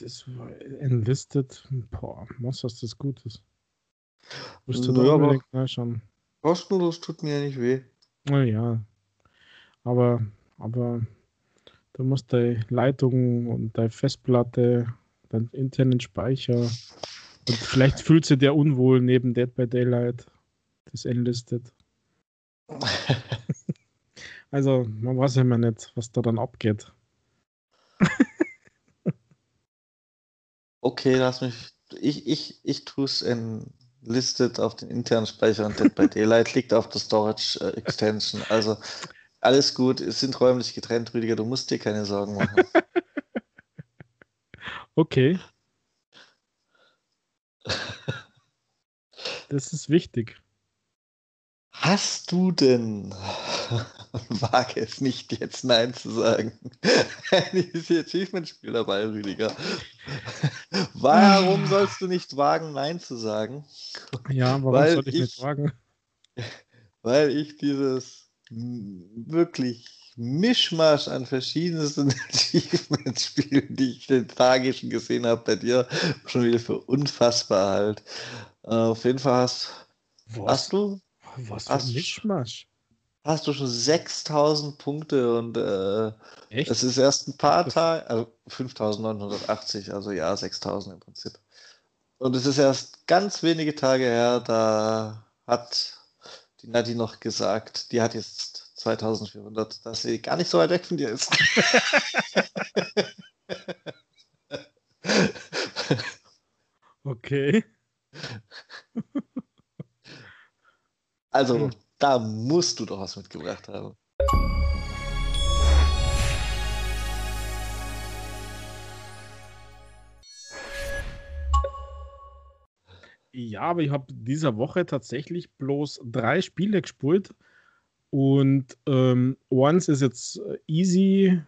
Das war Enlisted. Boah, was das das Gutes. Musst du da unbedingt nachschauen. Kostenlos tut mir ja nicht weh. Naja, aber, aber du musst deine Leitung und deine Festplatte, deinen internen Speicher und vielleicht fühlt sich der unwohl neben Dead by Daylight, das enlistet. also, man weiß ja immer nicht, was da dann abgeht. okay, lass mich. Ich, ich, ich tue es enlisted auf den internen Speicher und Dead by Daylight liegt auf der Storage äh, Extension. Also alles gut, es sind räumlich getrennt, Rüdiger, du musst dir keine Sorgen machen. okay. Das ist wichtig. Hast du denn, wage es nicht jetzt Nein zu sagen, ein Achievement-Spiel dabei, Rüdiger? Warum sollst du nicht wagen, Nein zu sagen? Ja, warum Weil soll ich, ich nicht wagen? weil ich dieses wirklich Mischmasch an verschiedensten Achievement-Spielen, die ich den Tage schon gesehen habe, bei dir schon wieder für unfassbar halt. Uh, auf jeden Fall hast, was, hast du. Was für ein Mischmasch? Hast du schon 6000 Punkte und äh, es ist erst ein paar Tage, also 5980, also ja, 6000 im Prinzip. Und es ist erst ganz wenige Tage her, da hat die Nadi noch gesagt, die hat jetzt 2400, dass sie gar nicht so weit weg von dir ist. okay. Also, hm. da musst du doch was mitgebracht haben. Ja, aber ich habe dieser Woche tatsächlich bloß drei Spiele gespielt. Und ähm, eins ist jetzt äh, easy.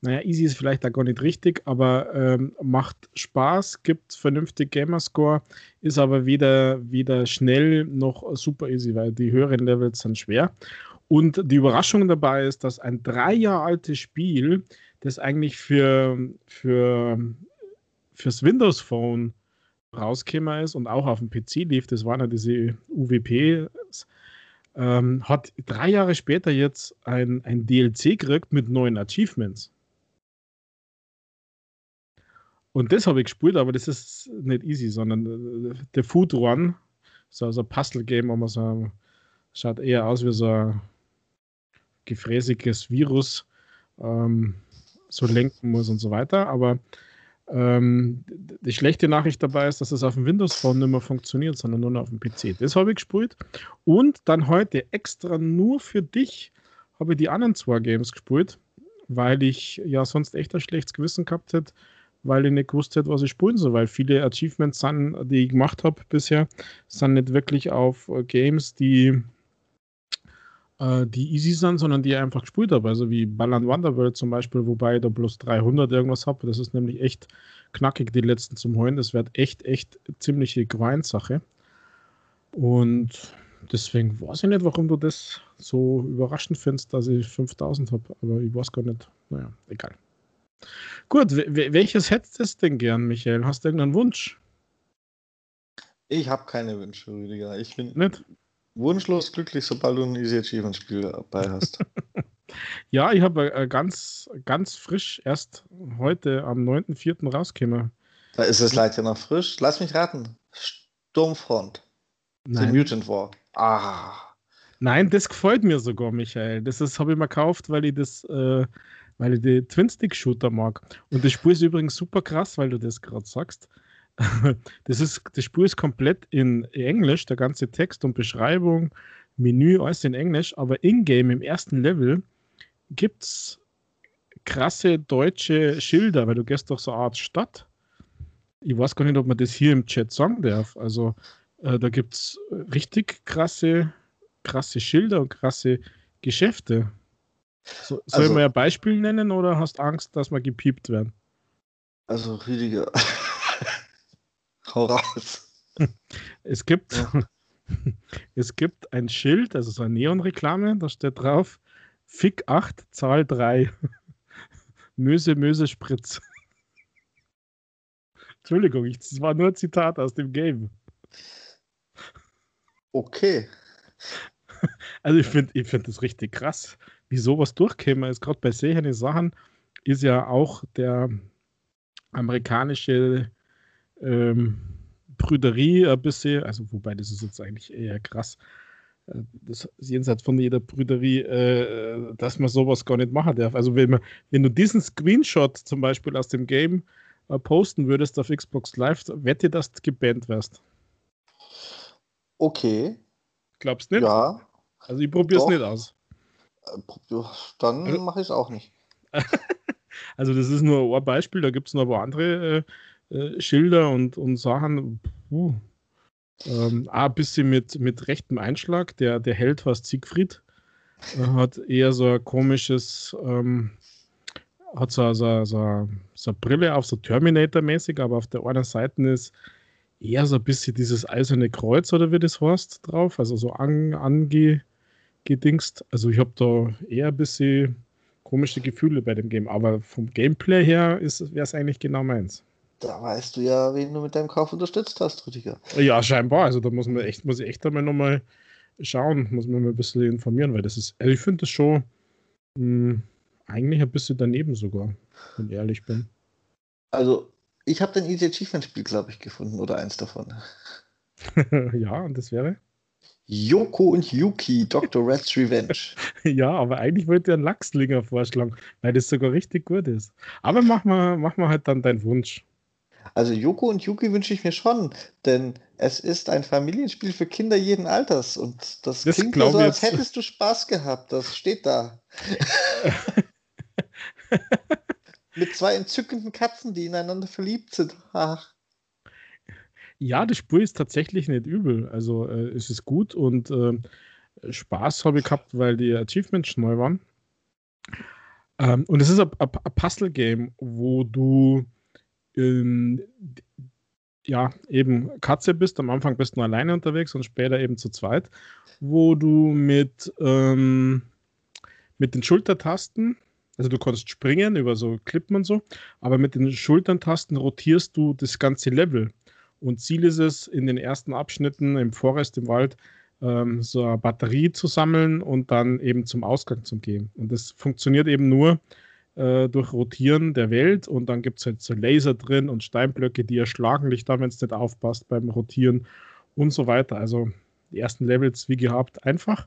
Naja, easy ist vielleicht da gar nicht richtig, aber ähm, macht Spaß, gibt vernünftig Gamerscore, ist aber weder, weder schnell noch super easy, weil die höheren Levels sind schwer. Und die Überraschung dabei ist, dass ein drei Jahre altes Spiel, das eigentlich für, für, fürs Windows Phone rausgekommen ist und auch auf dem PC lief, das waren ja diese UWP, ähm, hat drei Jahre später jetzt ein, ein DLC gekriegt mit neuen Achievements. Und das habe ich gespielt, aber das ist nicht easy, sondern äh, der Food Run, so, ein Puzzle-Game, man so schaut eher aus wie so ein gefräßiges Virus, ähm, so lenken muss und so weiter. Aber ähm, die schlechte Nachricht dabei ist, dass es auf dem Windows Phone nicht mehr funktioniert, sondern nur noch auf dem PC. Das habe ich gespielt. Und dann heute extra nur für dich habe ich die anderen zwei Games gespielt, weil ich ja sonst echt ein schlechtes Gewissen gehabt hätte, weil ich nicht gewusst hätte, was ich spielen soll. Weil viele Achievements, sind, die ich gemacht habe bisher, sind nicht wirklich auf Games, die äh, die easy sind, sondern die einfach gespielt habe. Also wie Ballern Wonderworld zum Beispiel, wobei ich da bloß 300 irgendwas habe. Das ist nämlich echt knackig, die letzten zum Heulen. Das wird echt, echt ziemliche Grind-Sache. Und deswegen weiß ich nicht, warum du das so überraschend findest, dass ich 5000 habe. Aber ich weiß gar nicht. Naja, egal. Gut, welches hättest du denn gern, Michael? Hast du irgendeinen Wunsch? Ich habe keine Wünsche, Rüdiger. Ich bin nicht? Wunschlos glücklich, sobald du ein Easy Achievement Spiel dabei hast. ja, ich habe äh, ganz, ganz frisch erst heute am 9.4. rausgekommen. Da ist es leider noch frisch. Lass mich raten. Sturmfront. Nein. The Mutant War. Ah. Nein, das gefällt mir sogar, Michael. Das habe ich mir gekauft, weil ich das, äh, weil ich die Twin-Stick-Shooter mag. Und das Spiel ist übrigens super krass, weil du das gerade sagst. Das, ist, das Spiel ist komplett in Englisch, der ganze Text und Beschreibung, Menü, alles in Englisch, aber in-game im ersten Level gibt es krasse deutsche Schilder, weil du gehst durch so eine Art Stadt. Ich weiß gar nicht, ob man das hier im Chat sagen darf. Also äh, da gibt es richtig krasse, krasse Schilder und krasse Geschäfte. So, soll also, ich mal ein Beispiel nennen oder hast Angst, dass wir gepiept werden? Also, Rüdiger, Hau raus. Es gibt, ja. es gibt ein Schild, also so eine Neonreklame, da steht drauf: Fick 8, Zahl 3. Möse, Möse, Spritz. Entschuldigung, ich, das war nur ein Zitat aus dem Game. Okay. Also ich finde ich find das richtig krass, wie sowas durchkäme. Ist gerade bei solchen Sachen ist ja auch der amerikanische ähm, Brüderie ein bisschen, also wobei das ist jetzt eigentlich eher krass, äh, das ist jenseits von jeder Brüderie, äh, dass man sowas gar nicht machen darf. Also wenn, man, wenn du diesen Screenshot zum Beispiel aus dem Game äh, posten würdest auf Xbox Live, wette, dass du gebannt wärst. Okay. Glaubst du nicht? Ja. Also ich probiere es nicht aus. Äh, dann also, mache ich es auch nicht. also das ist nur ein Beispiel, da gibt es noch ein paar andere äh, äh, Schilder und, und Sachen. Puh. Ähm, ein bisschen mit, mit rechtem Einschlag. Der, der Held war Siegfried. Er hat eher so ein komisches, ähm, hat so, so, so, so eine Brille auf, so Terminator-mäßig, aber auf der einen Seite ist eher so ein bisschen dieses eiserne Kreuz oder wie das heißt drauf, also so an, angedingst. Also ich habe da eher ein bisschen komische Gefühle bei dem Game, aber vom Gameplay her wäre es eigentlich genau meins. Da weißt du ja, wen du mit deinem Kauf unterstützt hast, Rüdiger. Ja, scheinbar. Also da muss man echt, muss ich echt einmal nochmal schauen, muss man mal ein bisschen informieren, weil das ist, also ich finde das schon mh, hm, eigentlich ein bisschen daneben sogar, wenn ich ehrlich bin. Also, ich habe den Easy Achievement Spiel, glaube ich, gefunden oder eins davon. ja, und das wäre? Yoko und Yuki, Dr. Red's Revenge. ja, aber eigentlich wollte er einen Lachslinger vorschlagen, weil das sogar richtig gut ist. Aber mach mal, mach mal halt dann deinen Wunsch. Also Yoko und Yuki wünsche ich mir schon, denn es ist ein Familienspiel für Kinder jeden Alters und das, das klingt so, als hättest du Spaß gehabt. Das steht da. Mit zwei entzückenden Katzen, die ineinander verliebt sind. Ach. Ja, das Spiel ist tatsächlich nicht übel. Also äh, es ist gut und äh, Spaß habe ich gehabt, weil die Achievements neu waren. Ähm, und es ist ein Puzzle-Game, wo du ähm, ja eben Katze bist. Am Anfang bist du alleine unterwegs und später eben zu zweit, wo du mit, ähm, mit den Schultertasten also du kannst springen über so Klippen und so, aber mit den Schulterntasten rotierst du das ganze Level. Und Ziel ist es, in den ersten Abschnitten im Forest, im Wald, ähm, so eine Batterie zu sammeln und dann eben zum Ausgang zu gehen. Und das funktioniert eben nur äh, durch Rotieren der Welt und dann gibt es halt so Laser drin und Steinblöcke, die erschlagen dich dann, wenn es nicht aufpasst beim Rotieren und so weiter. Also die ersten Levels, wie gehabt, einfach.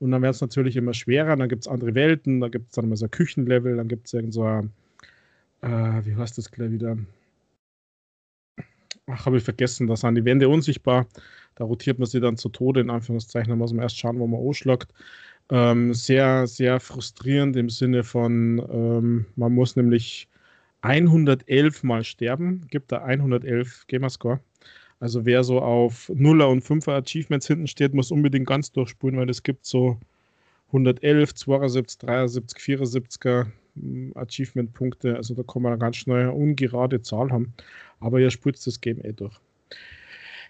Und dann wird es natürlich immer schwerer. Dann gibt es andere Welten, da gibt es dann immer so ein Küchenlevel, dann gibt es irgend so ein, äh, wie heißt das gleich wieder? Ach, habe ich vergessen, da sind die Wände unsichtbar. Da rotiert man sie dann zu Tode, in Anführungszeichen. Da muss man erst schauen, wo man anschlagt. Ähm, sehr, sehr frustrierend im Sinne von, ähm, man muss nämlich 111 mal sterben. Gibt da 111 Gamerscore. Also wer so auf 0er und 5er Achievements hinten steht, muss unbedingt ganz durchspulen, weil es gibt so 111, 72, 73, 74er Achievement-Punkte. Also da kann man eine ganz schnell eine ungerade Zahl haben. Aber ihr spult das Game eh durch.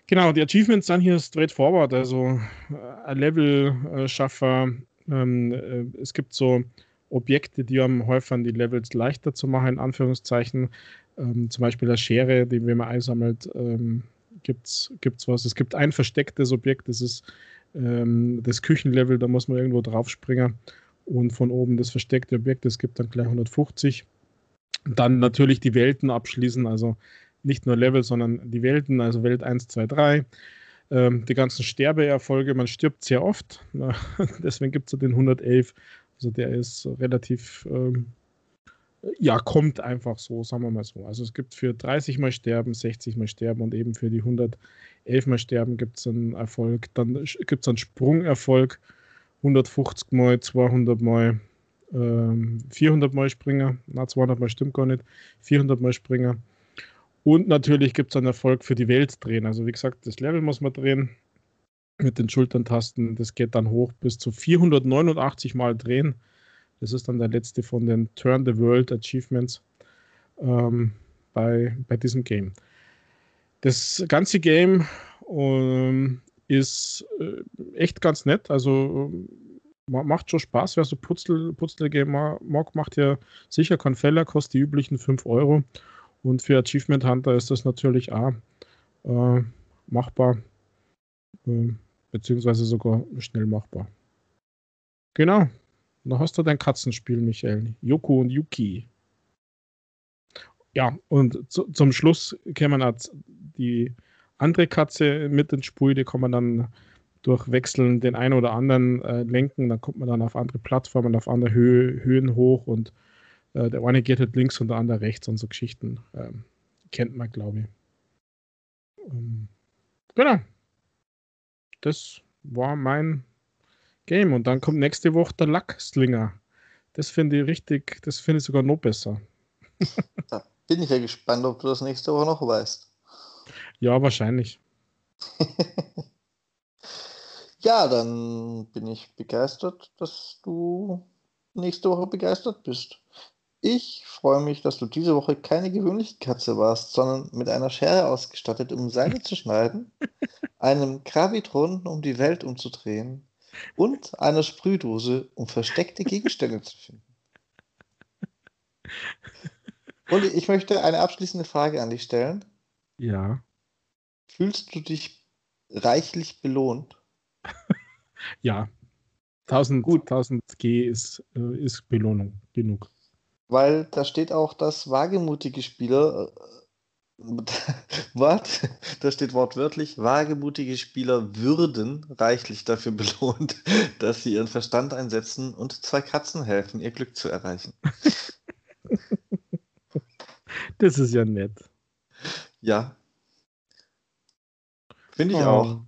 Genau, die Achievements sind hier straightforward. Also äh, ein Level-Schaffer. Ähm, äh, es gibt so Objekte, die am häufig die Levels leichter zu machen, in Anführungszeichen. Ähm, zum Beispiel eine Schere, die, wenn man einsammelt, ähm, gibt es was. Es gibt ein verstecktes Objekt, das ist ähm, das Küchenlevel, da muss man irgendwo drauf springen und von oben das versteckte Objekt, es gibt dann gleich 150. Dann natürlich die Welten abschließen, also nicht nur Level, sondern die Welten, also Welt 1, 2, 3. Ähm, die ganzen Sterbeerfolge, man stirbt sehr oft, deswegen gibt es den 111. Also der ist relativ ähm, ja, kommt einfach so, sagen wir mal so. Also es gibt für 30 mal Sterben, 60 mal Sterben und eben für die 111 mal Sterben gibt es einen Erfolg. Dann gibt es einen Sprungerfolg, 150 mal, 200 mal, ähm, 400 mal Springer. Na, 200 mal stimmt gar nicht. 400 mal Springer. Und natürlich gibt es einen Erfolg für die Welt drehen. Also wie gesagt, das Level muss man drehen mit den Schulterntasten. Das geht dann hoch bis zu 489 mal drehen. Das ist dann der letzte von den Turn the World Achievements ähm, bei, bei diesem Game. Das ganze Game ähm, ist äh, echt ganz nett. Also macht schon Spaß. Wer so Putzel, Putzel-Game mag, macht ja sicher keinen Fehler, kostet die üblichen 5 Euro. Und für Achievement Hunter ist das natürlich auch äh, machbar, äh, beziehungsweise sogar schnell machbar. Genau, da hast du dein Katzenspiel, Michael. Yoko und Yuki. Ja, und zu, zum Schluss kämen halt die andere Katze mit ins Spiel, die kann man dann durch Wechseln den einen oder anderen äh, lenken. Dann kommt man dann auf andere Plattformen, auf andere Höhe, Höhen hoch und äh, der eine geht halt links und der andere rechts und so Geschichten. Ähm, kennt man, glaube ich. Ähm, genau. Das war mein Game. Und dann kommt nächste Woche der Lackslinger. Das finde ich richtig, das finde ich sogar noch besser. da bin ich ja gespannt, ob du das nächste Woche noch weißt. Ja, wahrscheinlich. ja, dann bin ich begeistert, dass du nächste Woche begeistert bist. Ich freue mich, dass du diese Woche keine gewöhnliche Katze warst, sondern mit einer Schere ausgestattet, um Seile zu schneiden, einem Gravitron, um die Welt umzudrehen und einer Sprühdose, um versteckte Gegenstände zu finden. Und ich möchte eine abschließende Frage an dich stellen. Ja. Fühlst du dich reichlich belohnt? ja. 1000, Gut. 1000 G ist, äh, ist Belohnung genug weil da steht auch, dass wagemutige Spieler, äh, was? Da steht wortwörtlich, wagemutige Spieler würden reichlich dafür belohnt, dass sie ihren Verstand einsetzen und zwei Katzen helfen, ihr Glück zu erreichen. Das ist ja nett. Ja. Finde ich oh. auch.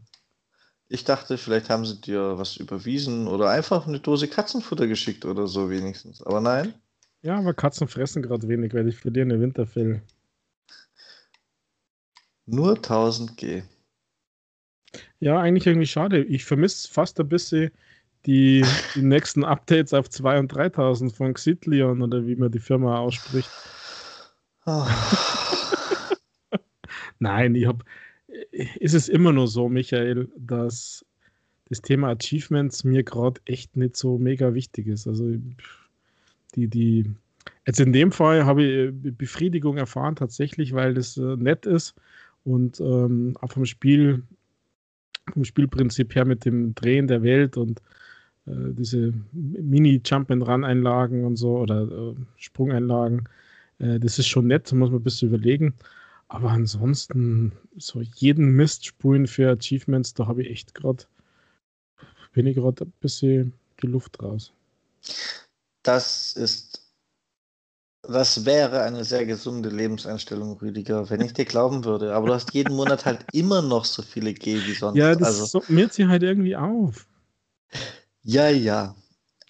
Ich dachte, vielleicht haben sie dir was überwiesen oder einfach eine Dose Katzenfutter geschickt oder so wenigstens. Aber nein. Ja, aber Katzen fressen gerade wenig, weil ich verliere eine Winterfell. Nur 1000 G. Ja, eigentlich irgendwie schade. Ich vermisse fast ein bisschen die, die nächsten Updates auf 2 und 3000 von Xitlion oder wie man die Firma ausspricht. Oh. Nein, ich habe. Ist es immer nur so, Michael, dass das Thema Achievements mir gerade echt nicht so mega wichtig ist. Also die, die, jetzt in dem Fall habe ich äh, Befriedigung erfahren tatsächlich, weil das äh, nett ist und ähm, auch vom Spiel, vom Spielprinzip her mit dem Drehen der Welt und äh, diese Mini-Jump-and-Run-Einlagen und so oder äh, Sprungeinlagen, äh, das ist schon nett, muss man ein bisschen überlegen. Aber ansonsten, so jeden Mist spulen für Achievements, da habe ich echt gerade, bin ich gerade ein bisschen die Luft raus das ist, das wäre eine sehr gesunde Lebenseinstellung, Rüdiger, wenn ich dir glauben würde. Aber du hast jeden Monat halt immer noch so viele G wie sonst. Ja, das also, summiert sie halt irgendwie auf. Ja, ja.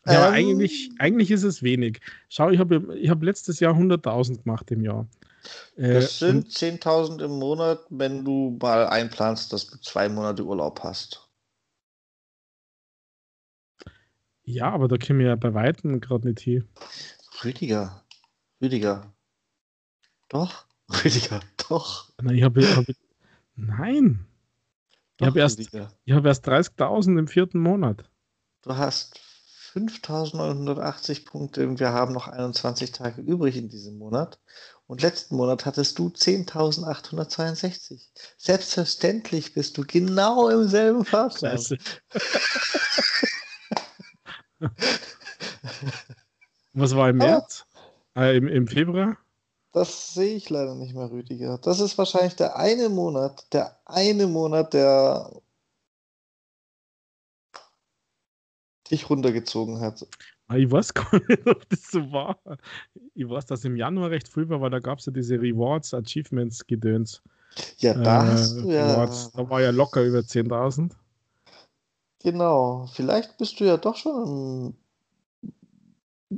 Ja, ähm, eigentlich, eigentlich ist es wenig. Schau, ich habe ich hab letztes Jahr 100.000 gemacht im Jahr. Äh, das sind 10.000 im Monat, wenn du mal einplanst, dass du zwei Monate Urlaub hast. Ja, aber da können wir ja bei Weitem gerade nicht hin. Rüdiger. Rüdiger. Doch. Rüdiger, doch. Nein, ich habe. Hab, nein. Doch, ich habe erst, hab erst 30.000 im vierten Monat. Du hast 5.980 Punkte und wir haben noch 21 Tage übrig in diesem Monat. Und letzten Monat hattest du 10.862. Selbstverständlich bist du genau im selben Fahrplan. Was war im ah. März? Ah, äh, im, Im Februar? Das sehe ich leider nicht mehr, Rüdiger. Das ist wahrscheinlich der eine Monat, der eine Monat, der dich runtergezogen hat. Ah, ich weiß gar nicht, ob das so war. Ich weiß, dass im Januar recht früh war, weil da gab es ja diese Rewards, Achievements, Gedöns. Ja, da äh, hast du ja. Rewards. Da war ja locker über 10.000. Genau. Vielleicht bist du ja doch schon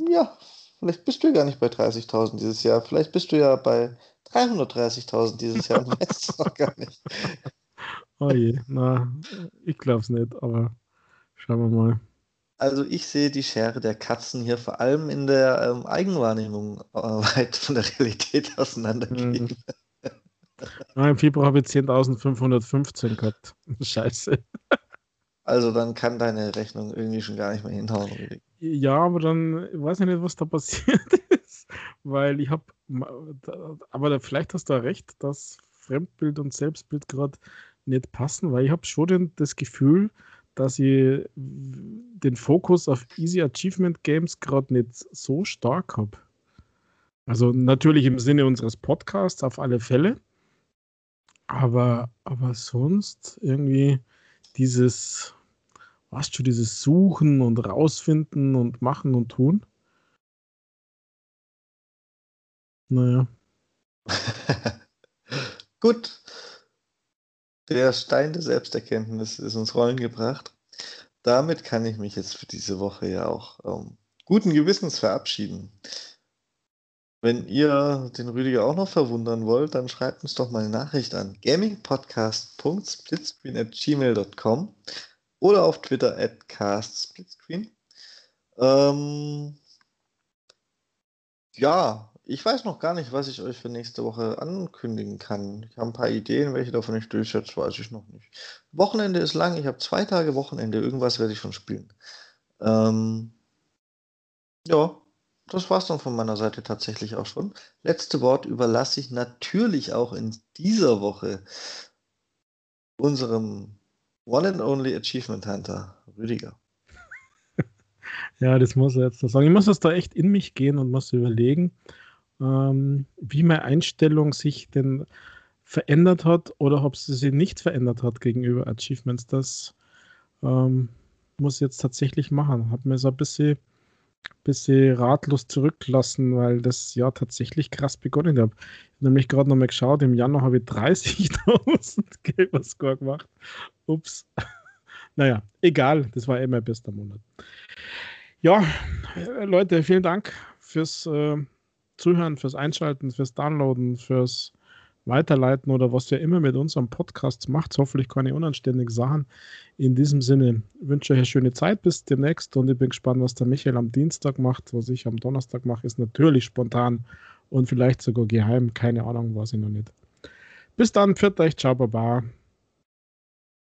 ja, vielleicht bist du ja gar nicht bei 30.000 dieses Jahr. Vielleicht bist du ja bei 330.000 dieses Jahr und weißt es noch gar nicht. Oh je, na, ich glaube es nicht, aber schauen wir mal. Also ich sehe die Schere der Katzen hier vor allem in der ähm, Eigenwahrnehmung äh, weit von der Realität auseinandergehen. Mhm. Im Februar habe ich 10.515 gehabt. Scheiße. Also dann kann deine Rechnung irgendwie schon gar nicht mehr hinhauen. Ja, aber dann weiß ich nicht, was da passiert ist, weil ich habe, aber vielleicht hast du ja recht, dass Fremdbild und Selbstbild gerade nicht passen, weil ich habe schon das Gefühl, dass ich den Fokus auf Easy Achievement Games gerade nicht so stark habe. Also natürlich im Sinne unseres Podcasts auf alle Fälle, aber, aber sonst irgendwie dieses weißt du, dieses Suchen und Rausfinden und Machen und Tun. Naja. Gut. Der Stein der Selbsterkenntnis ist ins Rollen gebracht. Damit kann ich mich jetzt für diese Woche ja auch ähm, guten Gewissens verabschieden. Wenn ihr den Rüdiger auch noch verwundern wollt, dann schreibt uns doch mal eine Nachricht an gamingpodcast.splitscreen.gmail.com oder auf Twitter at castsplitscreen. Ähm, Ja, ich weiß noch gar nicht, was ich euch für nächste Woche ankündigen kann. Ich habe ein paar Ideen, welche davon ich durchsetze, weiß ich noch nicht. Wochenende ist lang, ich habe zwei Tage Wochenende, irgendwas werde ich schon spielen. Ähm, ja, das war es dann von meiner Seite tatsächlich auch schon. Letzte Wort überlasse ich natürlich auch in dieser Woche unserem One and Only Achievement Hunter, Rüdiger. Ja, das muss er jetzt noch sagen. Ich muss das da echt in mich gehen und muss überlegen, ähm, wie meine Einstellung sich denn verändert hat oder ob sie sich nicht verändert hat gegenüber Achievements. Das ähm, muss ich jetzt tatsächlich machen. Habe mir so ein bisschen, bisschen ratlos zurückgelassen, weil das ja tatsächlich krass begonnen hat. Ich habe nämlich gerade nochmal geschaut, im Januar habe ich 30.000 Gamerscore gemacht. Ups. naja, egal, das war eh mein bester Monat. Ja, Leute, vielen Dank fürs äh, Zuhören, fürs Einschalten, fürs Downloaden, fürs Weiterleiten oder was ihr immer mit unserem Podcast macht. Hoffentlich keine unanständigen Sachen. In diesem Sinne wünsche ich euch eine schöne Zeit. Bis demnächst und ich bin gespannt, was der Michael am Dienstag macht. Was ich am Donnerstag mache, ist natürlich spontan und vielleicht sogar geheim. Keine Ahnung, weiß ich noch nicht. Bis dann, pfiat euch, ciao, baba.